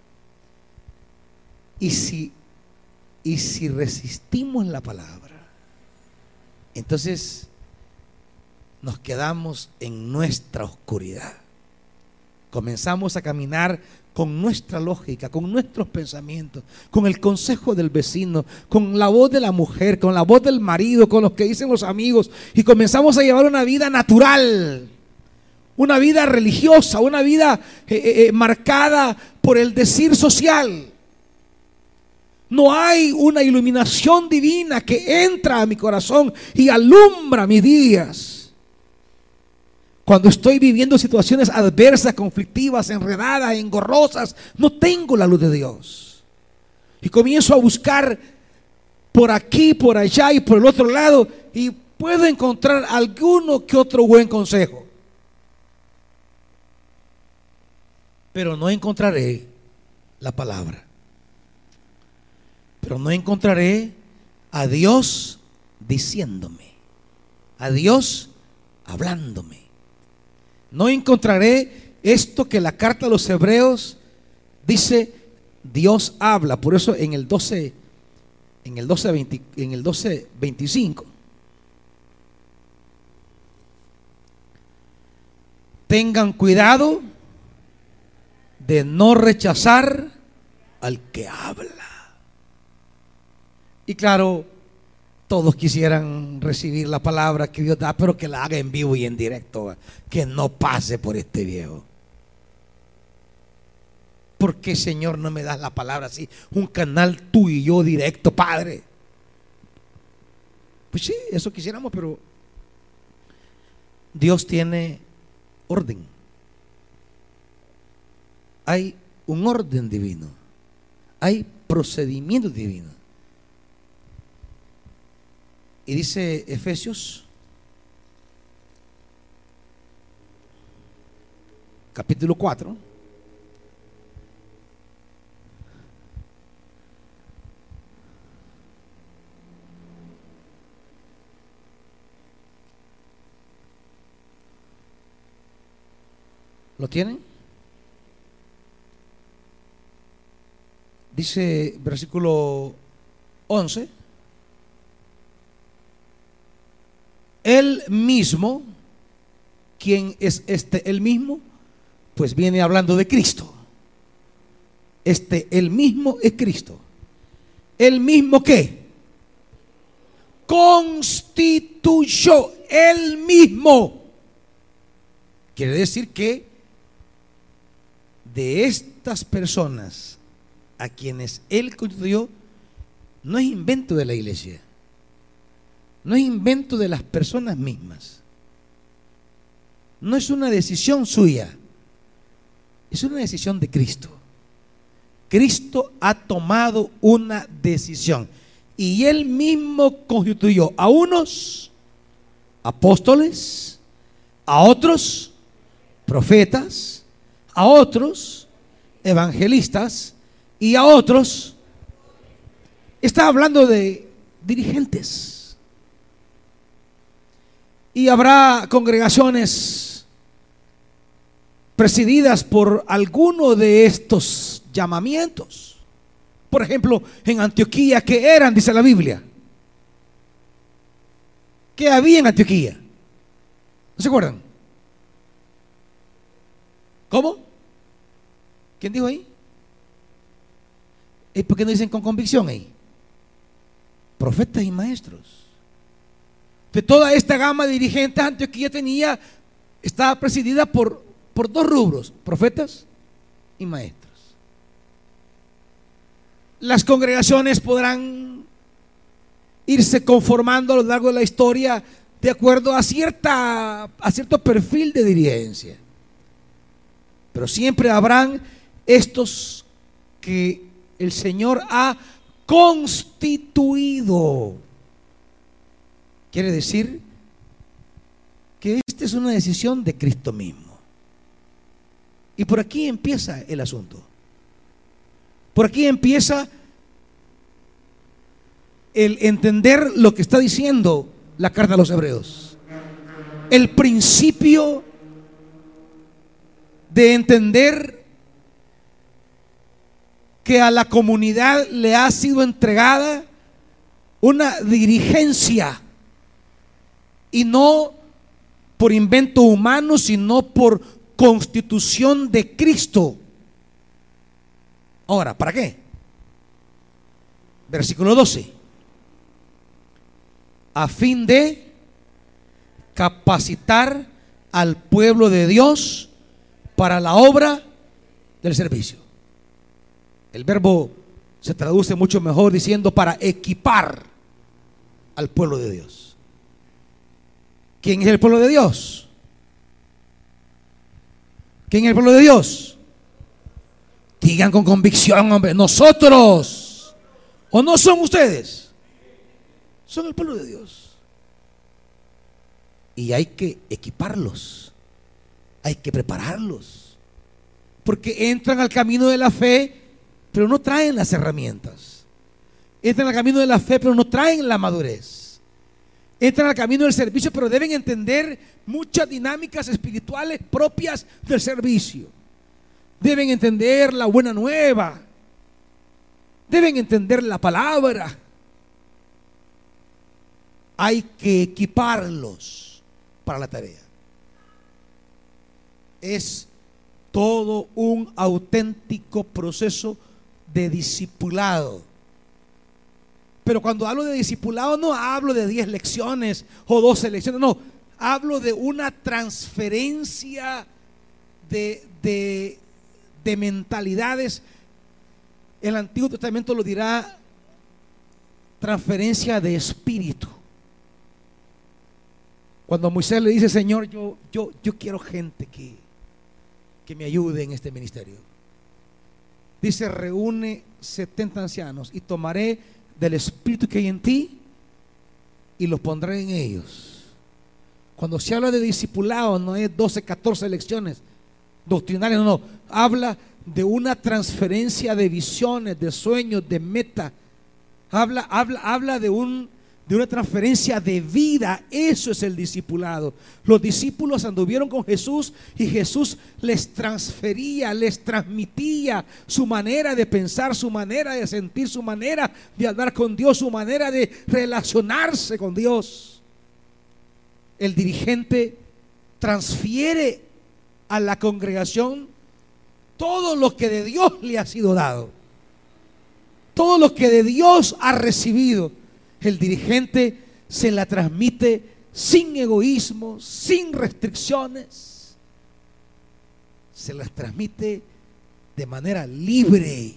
Y si, y si resistimos la palabra, entonces nos quedamos en nuestra oscuridad. Comenzamos a caminar con nuestra lógica, con nuestros pensamientos, con el consejo del vecino, con la voz de la mujer, con la voz del marido, con lo que dicen los amigos, y comenzamos a llevar una vida natural, una vida religiosa, una vida eh, eh, eh, marcada por el decir social. No hay una iluminación divina que entra a mi corazón y alumbra mis días. Cuando estoy viviendo situaciones adversas, conflictivas, enredadas, engorrosas, no tengo la luz de Dios. Y comienzo a buscar por aquí, por allá y por el otro lado y puedo encontrar alguno que otro buen consejo. Pero no encontraré la palabra. Pero no encontraré a Dios diciéndome, a Dios hablándome no encontraré esto que la carta a los hebreos dice, Dios habla. Por eso en el 12, en el 12, en el 12 25, tengan cuidado de no rechazar al que habla. Y claro, todos quisieran recibir la palabra que Dios da, pero que la haga en vivo y en directo, que no pase por este viejo. ¿Por qué, Señor, no me das la palabra así? Un canal tú y yo directo, Padre. Pues sí, eso quisiéramos, pero Dios tiene orden. Hay un orden divino. Hay procedimiento divino. Y dice Efesios, capítulo 4, ¿Lo tienen? Dice versículo 11. Él mismo, ¿quién es este él mismo? Pues viene hablando de Cristo. Este él mismo es Cristo. ¿El mismo qué? Constituyó él mismo. Quiere decir que de estas personas a quienes él constituyó, no es invento de la iglesia. No es invento de las personas mismas. No es una decisión suya. Es una decisión de Cristo. Cristo ha tomado una decisión. Y él mismo constituyó a unos apóstoles, a otros profetas, a otros evangelistas y a otros. Está hablando de dirigentes y habrá congregaciones presididas por alguno de estos llamamientos. Por ejemplo, en Antioquía, que eran, dice la Biblia? ¿Qué había en Antioquía? ¿No se acuerdan? ¿Cómo? ¿Quién dijo ahí? ¿Y por qué no dicen con convicción ahí? Profetas y maestros de toda esta gama de dirigentes, Antioquía tenía, estaba presidida por, por dos rubros, profetas y maestros. Las congregaciones podrán irse conformando a lo largo de la historia de acuerdo a, cierta, a cierto perfil de dirigencia. Pero siempre habrán estos que el Señor ha constituido Quiere decir que esta es una decisión de Cristo mismo. Y por aquí empieza el asunto. Por aquí empieza el entender lo que está diciendo la carta a los hebreos. El principio de entender que a la comunidad le ha sido entregada una dirigencia y no por invento humano, sino por constitución de Cristo. Ahora, ¿para qué? Versículo 12. A fin de capacitar al pueblo de Dios para la obra del servicio. El verbo se traduce mucho mejor diciendo para equipar al pueblo de Dios. ¿Quién es el pueblo de Dios? ¿Quién es el pueblo de Dios? Digan con convicción, hombre, nosotros. ¿O no son ustedes? Son el pueblo de Dios. Y hay que equiparlos. Hay que prepararlos. Porque entran al camino de la fe, pero no traen las herramientas. Entran al camino de la fe, pero no traen la madurez entran al camino del servicio, pero deben entender muchas dinámicas espirituales propias del servicio. Deben entender la buena nueva. Deben entender la palabra. Hay que equiparlos para la tarea. Es todo un auténtico proceso de discipulado. Pero cuando hablo de discipulado no hablo de 10 lecciones o 12 lecciones, no, hablo de una transferencia de, de, de mentalidades. El Antiguo Testamento lo dirá transferencia de espíritu. Cuando Moisés le dice, Señor, yo, yo, yo quiero gente que, que me ayude en este ministerio. Dice, reúne 70 ancianos y tomaré del espíritu que hay en ti y los pondré en ellos. Cuando se habla de discipulado, no es 12, 14 lecciones doctrinales, no, no. Habla de una transferencia de visiones, de sueños, de meta. Habla, habla, habla de un de una transferencia de vida. Eso es el discipulado. Los discípulos anduvieron con Jesús y Jesús les transfería, les transmitía su manera de pensar, su manera de sentir, su manera de hablar con Dios, su manera de relacionarse con Dios. El dirigente transfiere a la congregación todo lo que de Dios le ha sido dado. Todo lo que de Dios ha recibido el dirigente se la transmite sin egoísmo, sin restricciones. Se las transmite de manera libre.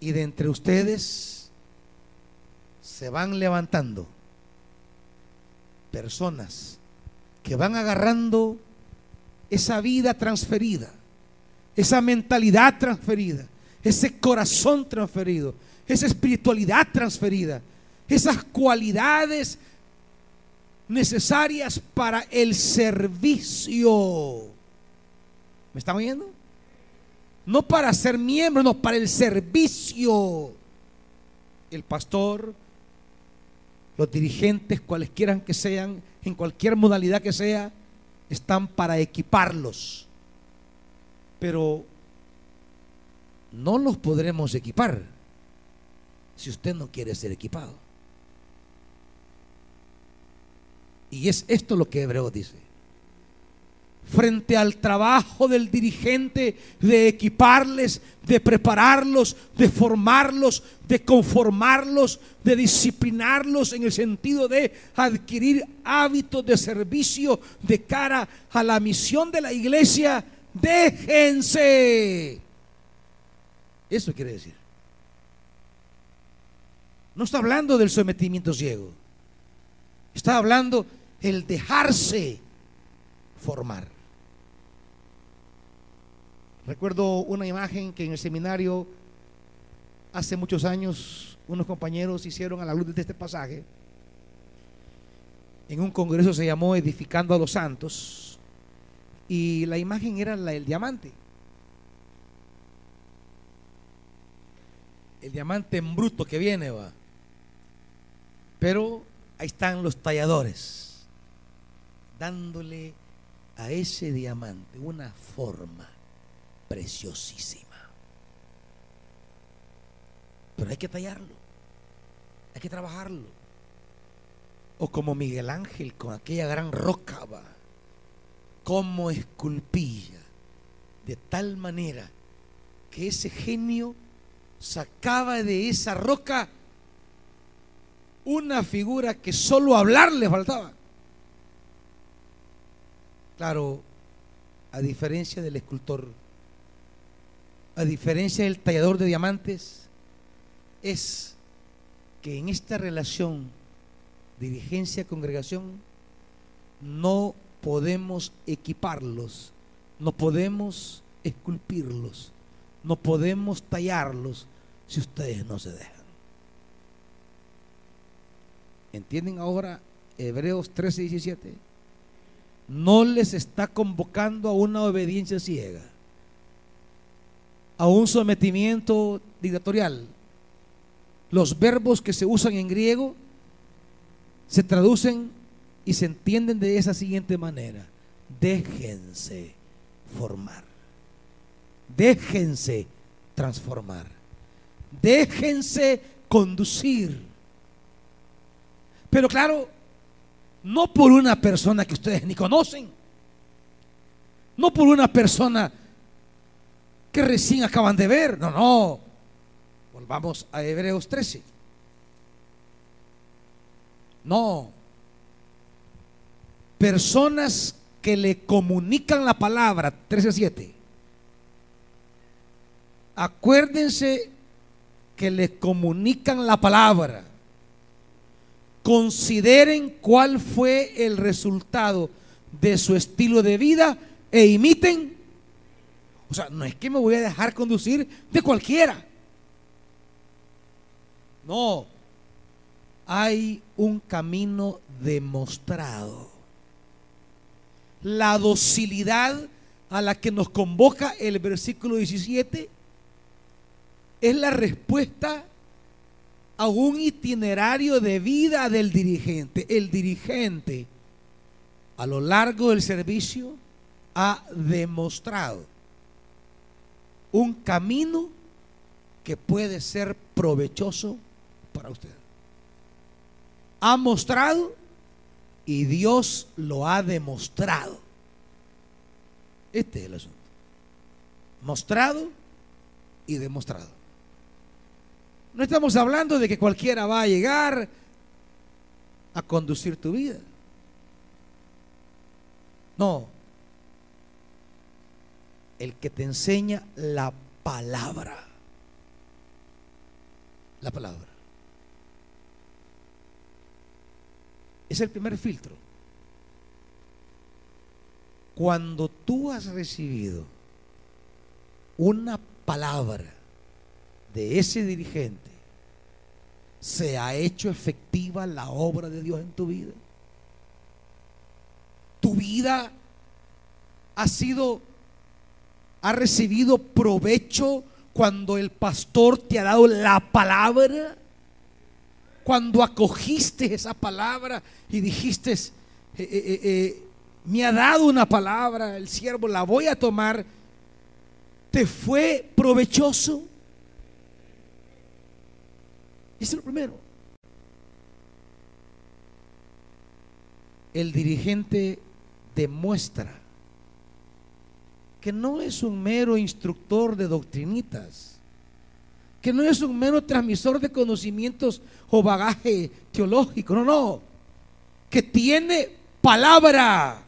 Y de entre ustedes se van levantando personas que van agarrando esa vida transferida, esa mentalidad transferida, ese corazón transferido, esa espiritualidad transferida, esas cualidades necesarias para el servicio. ¿Me están oyendo? No para ser miembro, no, para el servicio. El pastor, los dirigentes, cualesquiera que sean, en cualquier modalidad que sea, están para equiparlos. Pero no los podremos equipar si usted no quiere ser equipado. Y es esto lo que Hebreo dice. Frente al trabajo del dirigente de equiparles, de prepararlos, de formarlos, de conformarlos, de disciplinarlos en el sentido de adquirir hábitos de servicio de cara a la misión de la iglesia, déjense. Eso quiere decir. No está hablando del sometimiento ciego. Está hablando el dejarse formar. Recuerdo una imagen que en el seminario hace muchos años unos compañeros hicieron a la luz de este pasaje. En un congreso se llamó Edificando a los Santos y la imagen era la del diamante. El diamante en bruto que viene, va. Pero ahí están los talladores, dándole a ese diamante una forma preciosísima. Pero hay que tallarlo, hay que trabajarlo. O como Miguel Ángel con aquella gran roca, como esculpía, de tal manera que ese genio sacaba de esa roca una figura que solo hablar le faltaba. Claro, a diferencia del escultor, a diferencia del tallador de diamantes, es que en esta relación dirigencia-congregación no podemos equiparlos, no podemos esculpirlos, no podemos tallarlos si ustedes no se dejan. ¿Entienden ahora Hebreos 13, 17? No les está convocando a una obediencia ciega, a un sometimiento dictatorial. Los verbos que se usan en griego se traducen y se entienden de esa siguiente manera. Déjense formar. Déjense transformar. Déjense conducir pero claro, no por una persona que ustedes ni conocen, No por una persona que recién acaban de ver. No, no. Volvamos a Hebreos 13. No. Personas que le comunican la palabra, 13.7. Acuérdense que le comunican la palabra. Consideren cuál fue el resultado de su estilo de vida e imiten. O sea, no es que me voy a dejar conducir de cualquiera. No, hay un camino demostrado. La docilidad a la que nos convoca el versículo 17 es la respuesta a un itinerario de vida del dirigente. El dirigente a lo largo del servicio ha demostrado un camino que puede ser provechoso para usted. Ha mostrado y Dios lo ha demostrado. Este es el asunto. Mostrado y demostrado. No estamos hablando de que cualquiera va a llegar a conducir tu vida. No. El que te enseña la palabra. La palabra. Es el primer filtro. Cuando tú has recibido una palabra de ese dirigente, se ha hecho efectiva la obra de Dios en tu vida. Tu vida ha sido, ha recibido provecho cuando el pastor te ha dado la palabra. Cuando acogiste esa palabra y dijiste, eh, eh, eh, me ha dado una palabra, el siervo la voy a tomar, ¿te fue provechoso? Eso es lo primero. El dirigente demuestra que no es un mero instructor de doctrinitas, que no es un mero transmisor de conocimientos o bagaje teológico, no, no, que tiene palabra,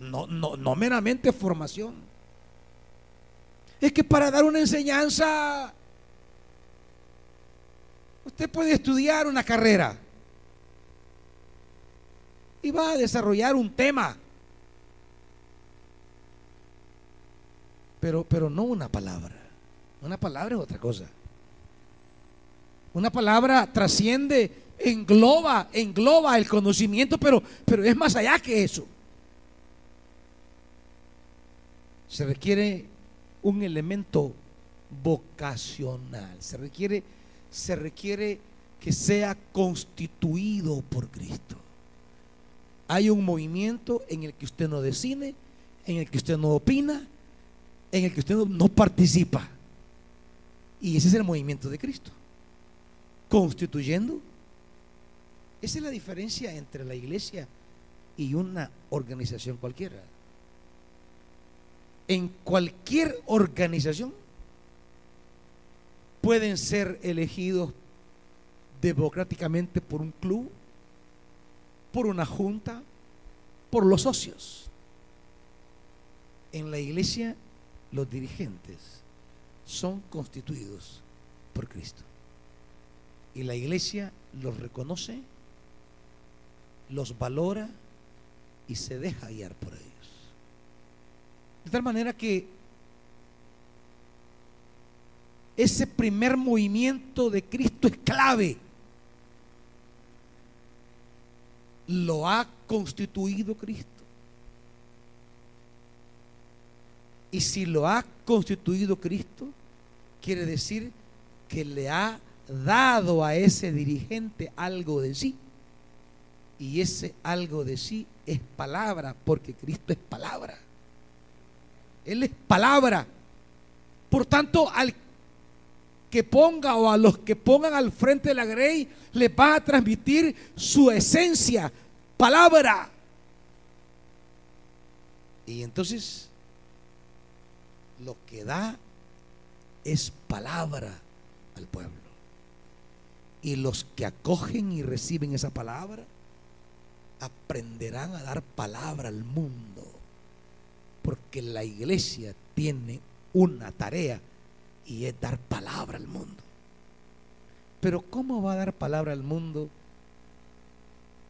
no, no, no meramente formación. Es que para dar una enseñanza Usted puede estudiar una carrera y va a desarrollar un tema, pero, pero no una palabra. Una palabra es otra cosa. Una palabra trasciende, engloba, engloba el conocimiento, pero, pero es más allá que eso. Se requiere un elemento vocacional, se requiere se requiere que sea constituido por Cristo. Hay un movimiento en el que usted no decide, en el que usted no opina, en el que usted no, participa. Y ese es el movimiento de Cristo. Constituyendo. Esa es la diferencia entre la iglesia y una organización cualquiera. En cualquier organización pueden ser elegidos democráticamente por un club, por una junta, por los socios. En la iglesia los dirigentes son constituidos por Cristo. Y la iglesia los reconoce, los valora y se deja guiar por ellos. De tal manera que ese primer movimiento de Cristo es clave. Lo ha constituido Cristo. Y si lo ha constituido Cristo, quiere decir que le ha dado a ese dirigente algo de sí. Y ese algo de sí es palabra, porque Cristo es palabra. Él es palabra. Por tanto, al que ponga o a los que pongan al frente de la grey le va a transmitir su esencia, palabra. Y entonces lo que da es palabra al pueblo. Y los que acogen y reciben esa palabra aprenderán a dar palabra al mundo. Porque la iglesia tiene una tarea y es dar palabra al mundo. Pero ¿cómo va a dar palabra al mundo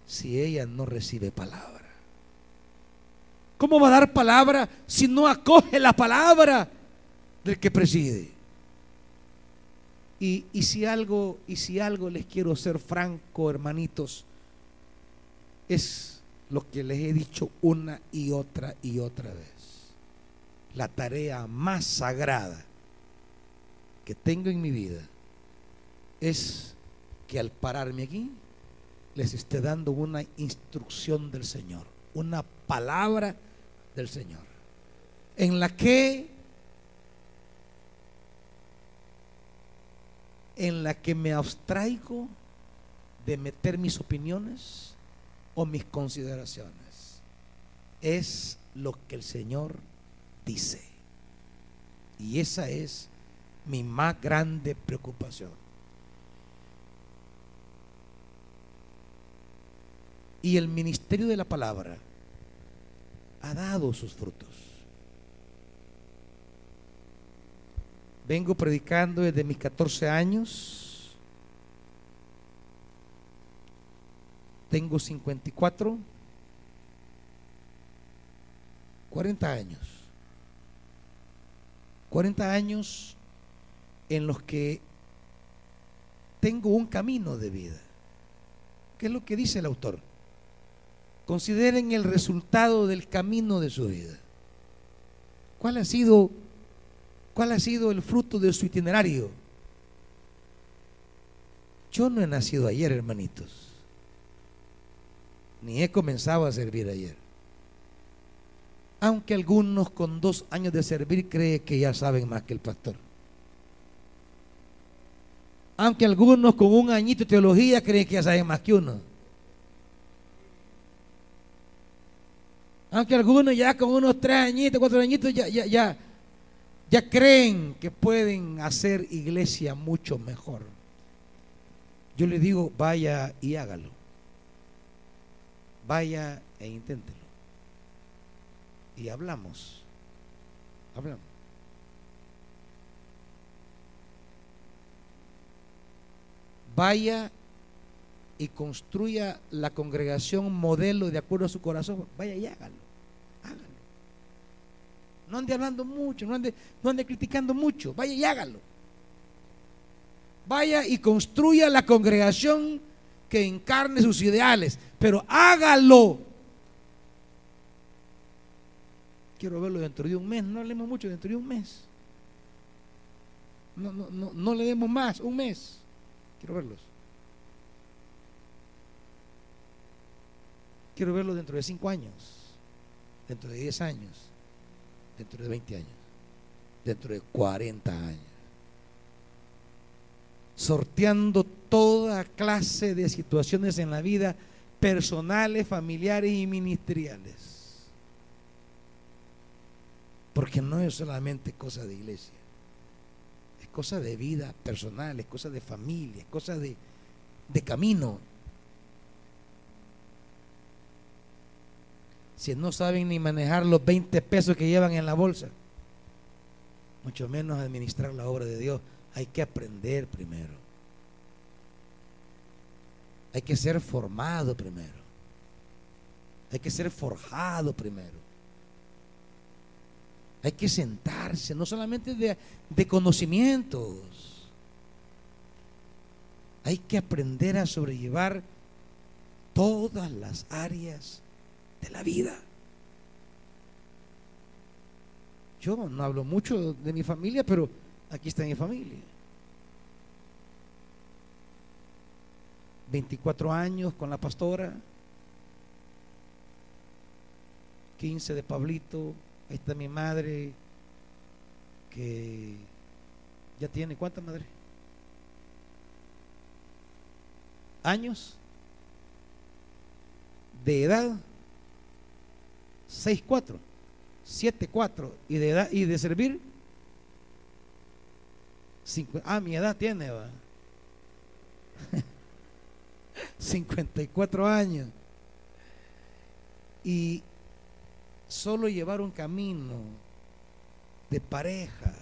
si ella no recibe palabra? ¿Cómo va a dar palabra si no acoge la palabra del que preside? Y, y, si algo, y si algo les quiero ser franco, hermanitos, es lo que les he dicho una y otra y otra vez. La tarea más sagrada que tengo en mi vida es que al pararme aquí les esté dando una instrucción del Señor, una palabra del Señor, en la que en la que me abstraigo de meter mis opiniones o mis consideraciones. Es lo que el Señor dice. Y esa es mi más grande preocupación. Y el ministerio de la palabra ha dado sus frutos. Vengo predicando desde mis 14 años. Tengo 54. 40 años. 40 años en los que tengo un camino de vida. ¿Qué es lo que dice el autor? Consideren el resultado del camino de su vida. ¿Cuál ha sido cuál ha sido el fruto de su itinerario? Yo no he nacido ayer, hermanitos. Ni he comenzado a servir ayer. Aunque algunos con dos años de servir creen que ya saben más que el pastor. Aunque algunos con un añito de teología creen que ya saben más que uno. Aunque algunos ya con unos tres añitos, cuatro añitos, ya, ya, ya, creen que pueden hacer iglesia mucho mejor. Yo le digo, vaya y hágalo. Vaya e inténtelo. Y hablamos. Hablamos. Vaya y construya la congregación modelo de acuerdo a su corazón, vaya y hágalo, hágalo. No ande hablando mucho, no ande, no ande criticando mucho, vaya y hágalo. Vaya y construya la congregación que encarne sus ideales, pero hágalo. Quiero verlo dentro de un mes, no hablemos mucho dentro de un mes. No, no, no, no le demos más, un mes. Quiero verlos. Quiero verlos dentro de 5 años, dentro de 10 años, dentro de 20 años, dentro de 40 años. Sorteando toda clase de situaciones en la vida personales, familiares y ministeriales. Porque no es solamente cosa de iglesia cosa de vida personal, es cosa de familia, es cosa de, de camino. Si no saben ni manejar los 20 pesos que llevan en la bolsa, mucho menos administrar la obra de Dios, hay que aprender primero. Hay que ser formado primero. Hay que ser forjado primero. Hay que sentarse, no solamente de, conocimientos. Hay que aprender a sobrellevar todas las áreas de la vida. Yo no hablo mucho de mi familia, pero aquí está mi familia. 24 años con la pastora, 15 de Pablito, Ahí está mi madre que ya tiene, ¿cuánta madre? Años de edad, 6, 4. 7, 4. ¿Y de, edad, y de servir? ah, mi edad tiene, va. *laughs* 54 años. Y solo llevar un camino de pareja,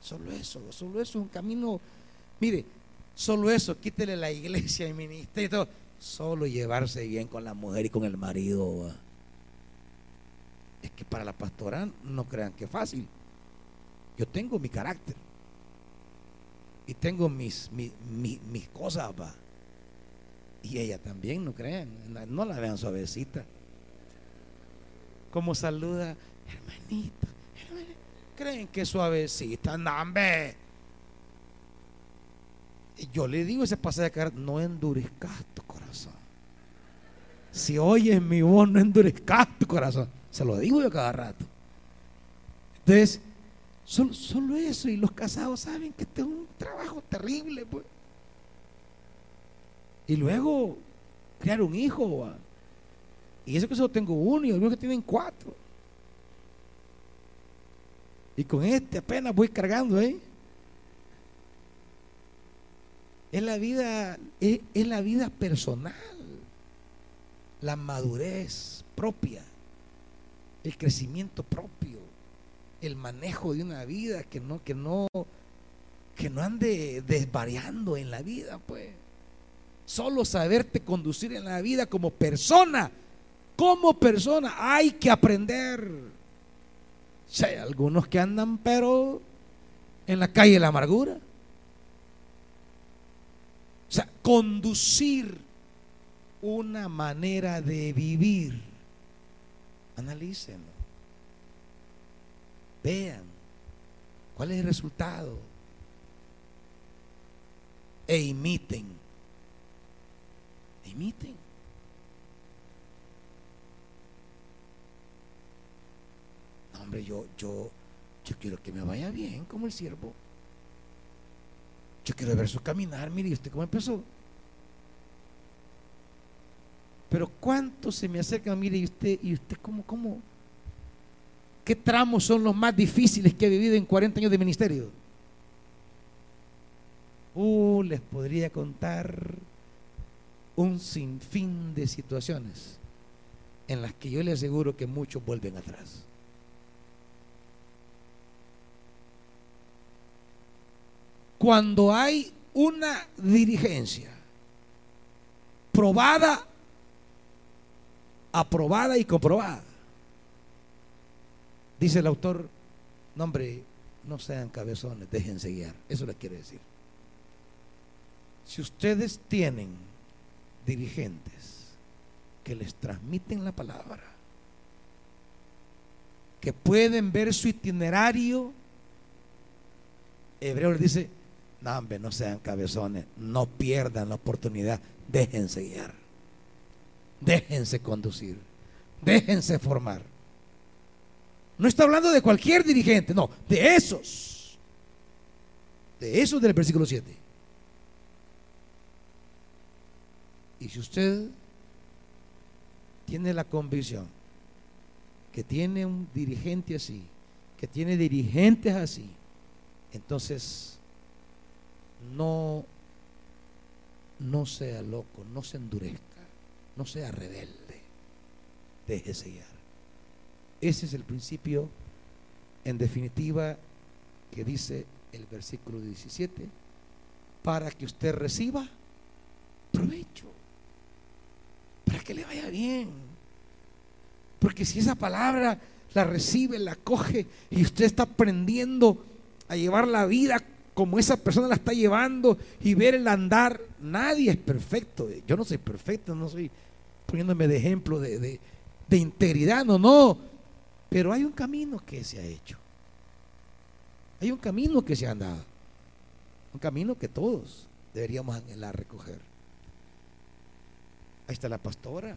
solo eso, solo eso, un camino, mire, solo eso, quítele la iglesia y ministerio, solo llevarse bien con la mujer y con el marido. Es que para la pastora no crean que es fácil. Yo tengo mi carácter y tengo mis, mis, mis, cosas. Y ella también, no crean, no la vean suavecita. Como saluda, hermanito, Creen que suavecita, nambe. Y yo le digo ese pasaje de cara, no endurezcas tu corazón. Si oyes mi voz, no endurezcas tu corazón. Se lo digo yo cada rato. Entonces, solo, eso. Y los casados saben que este es un trabajo terrible, pues. Y luego, crear un hijo, y eso que solo tengo uno y los que tienen cuatro. Y con este apenas voy cargando, ¿eh? Es la vida, es, es la vida personal, la madurez propia, el crecimiento propio, el manejo de una vida que no, que no, que no ande desvariando en la vida, pues. Solo saberte conducir en la vida como persona como persona hay que aprender. Si hay algunos que andan, pero en la calle de la amargura. O sea, conducir una manera de vivir. Analícenlo. Vean cuál es el resultado. E imiten. Imiten. Hombre, yo, yo, yo quiero que me vaya bien como el siervo. Yo quiero ver su caminar, mire, usted cómo empezó? Pero cuánto se me acerca, mire, y usted, y usted cómo, cómo, qué tramos son los más difíciles que he vivido en 40 años de ministerio. Uh, les podría contar un sinfín de situaciones en las que yo le aseguro que muchos vuelven atrás. Cuando hay una dirigencia probada, aprobada y comprobada. Dice el autor, no hombre, no sean cabezones, déjense guiar. Eso le quiere decir. Si ustedes tienen dirigentes que les transmiten la palabra, que pueden ver su itinerario, Hebreo les dice, no, no sean cabezones, no pierdan la oportunidad, déjense guiar, déjense conducir, déjense formar. No está hablando de cualquier dirigente, no, de esos, de esos del versículo 7. Y si usted tiene la convicción que tiene un dirigente así, que tiene dirigentes así, entonces no, no sea loco, no se endurezca, no sea rebelde, déjese guiar. Ese es el principio, en definitiva, que dice el versículo 17, para que usted reciba provecho, para que le vaya bien. Porque si esa palabra la recibe, la coge y usted está aprendiendo a llevar la vida como esa persona la está llevando y ver el andar. Nadie es perfecto. Yo no soy perfecto, no soy poniéndome de ejemplo de, integridad, no, no. Pero hay un camino que se ha hecho. Hay un camino que se ha andado. Un camino que todos deberíamos anhelar recoger. Ahí está la pastora,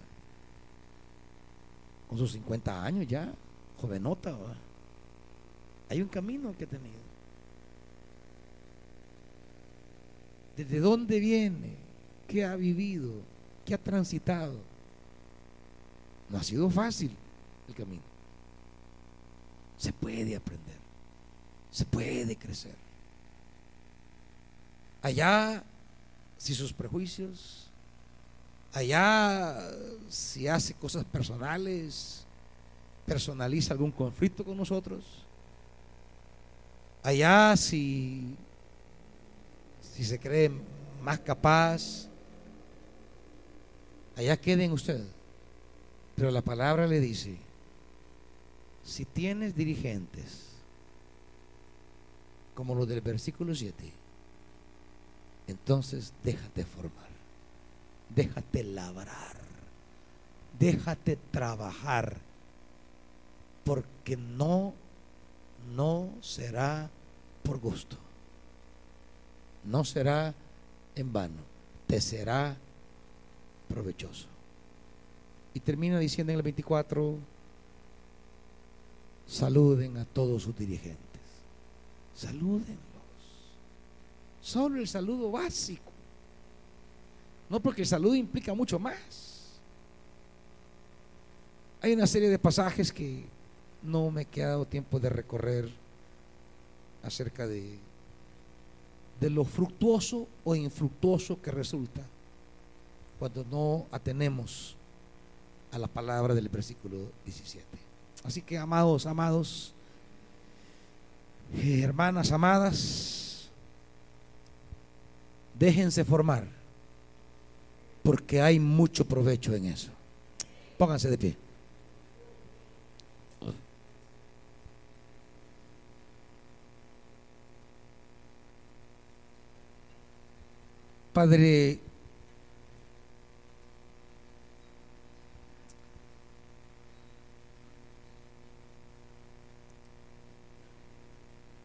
con sus 50 años ya, jovenota. Hay un camino que ha tenido. ¿De dónde viene? ¿Qué ha vivido? ¿Qué ha transitado? No ha sido fácil el camino. Se puede aprender. Se puede crecer. Allá, si sus prejuicios, allá, si hace cosas personales, personaliza algún conflicto con nosotros, allá, si, si se cree más capaz, allá queden ustedes. Pero la palabra le dice, si tienes dirigentes, como los del versículo 7, entonces déjate formar, déjate labrar, déjate trabajar, porque no, no será por gusto, no será en vano, te será provechoso. Y termina diciendo en el 24, saluden a todos sus dirigentes. Salúdenlos. Solo el saludo básico. No porque el saludo implica mucho más. Hay una serie de pasajes que no me he quedado tiempo de recorrer acerca de, de lo fructuoso o infructuoso que resulta cuando no atenemos a la palabra del versículo 17. Así que, amados, amados, eh, hermanas amadas, déjense formar, porque hay mucho provecho en eso. Pónganse de pie. Padre,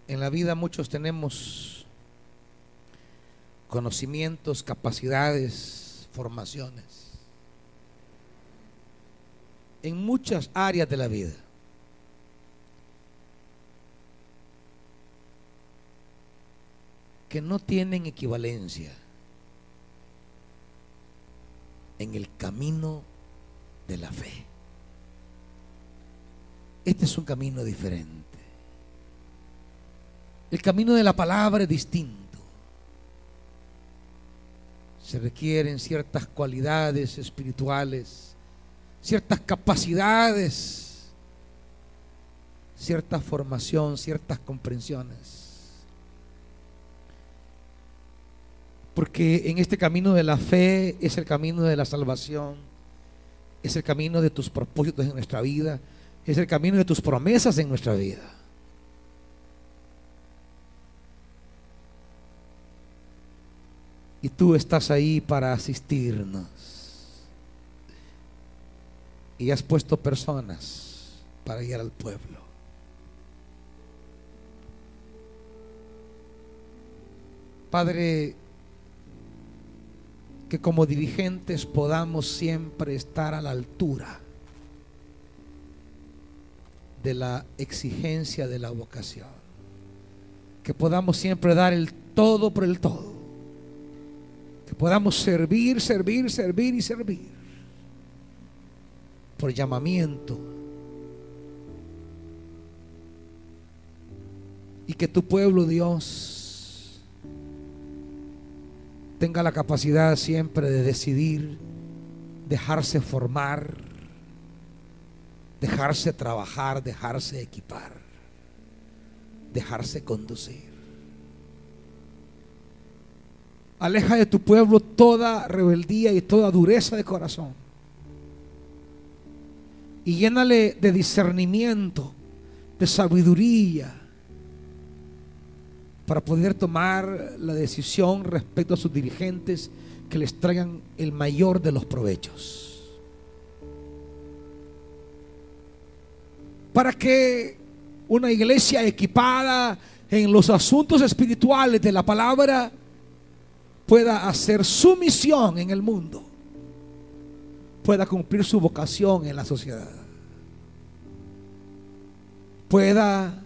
en la vida muchos tenemos conocimientos, capacidades, formaciones, en muchas áreas de la vida. que no tienen equivalencia en el camino de la fe. Este es un camino diferente. El camino de la palabra es distinto. Se requieren ciertas cualidades espirituales, ciertas capacidades, cierta formación, ciertas comprensiones. Porque en este camino de la fe es el camino de la salvación, es el camino de tus propósitos en nuestra vida, es el camino de tus promesas en nuestra vida. Y tú estás ahí para asistirnos. Y has puesto personas para ir al pueblo. Padre, que como dirigentes podamos siempre estar a la altura de la exigencia de la vocación. Que podamos siempre dar el todo por el todo que podamos servir, servir, servir y servir. Por llamamiento. Y que tu pueblo, Dios, tenga la capacidad siempre de decidir, dejarse formar, dejarse trabajar, dejarse equipar, dejarse conducir. Aleja de tu pueblo toda rebeldía y toda dureza de corazón. Y llénale de discernimiento, de sabiduría, para poder tomar la decisión respecto a sus dirigentes que les traigan el mayor de los provechos. Para que una iglesia equipada en los asuntos espirituales de la palabra pueda hacer su misión en el mundo, pueda cumplir su vocación en la sociedad, pueda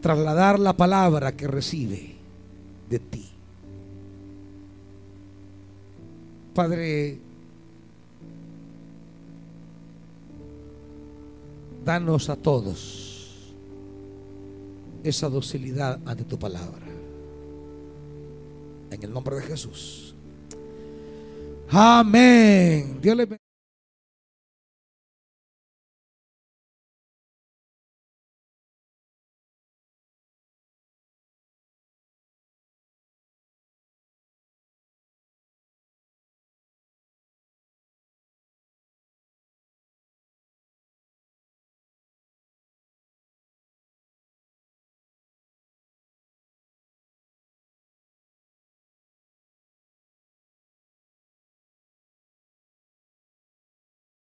trasladar la palabra que recibe de ti. Padre, danos a todos esa docilidad ante tu palabra. En el nombre de Jesús. Amén. Dios le bendiga.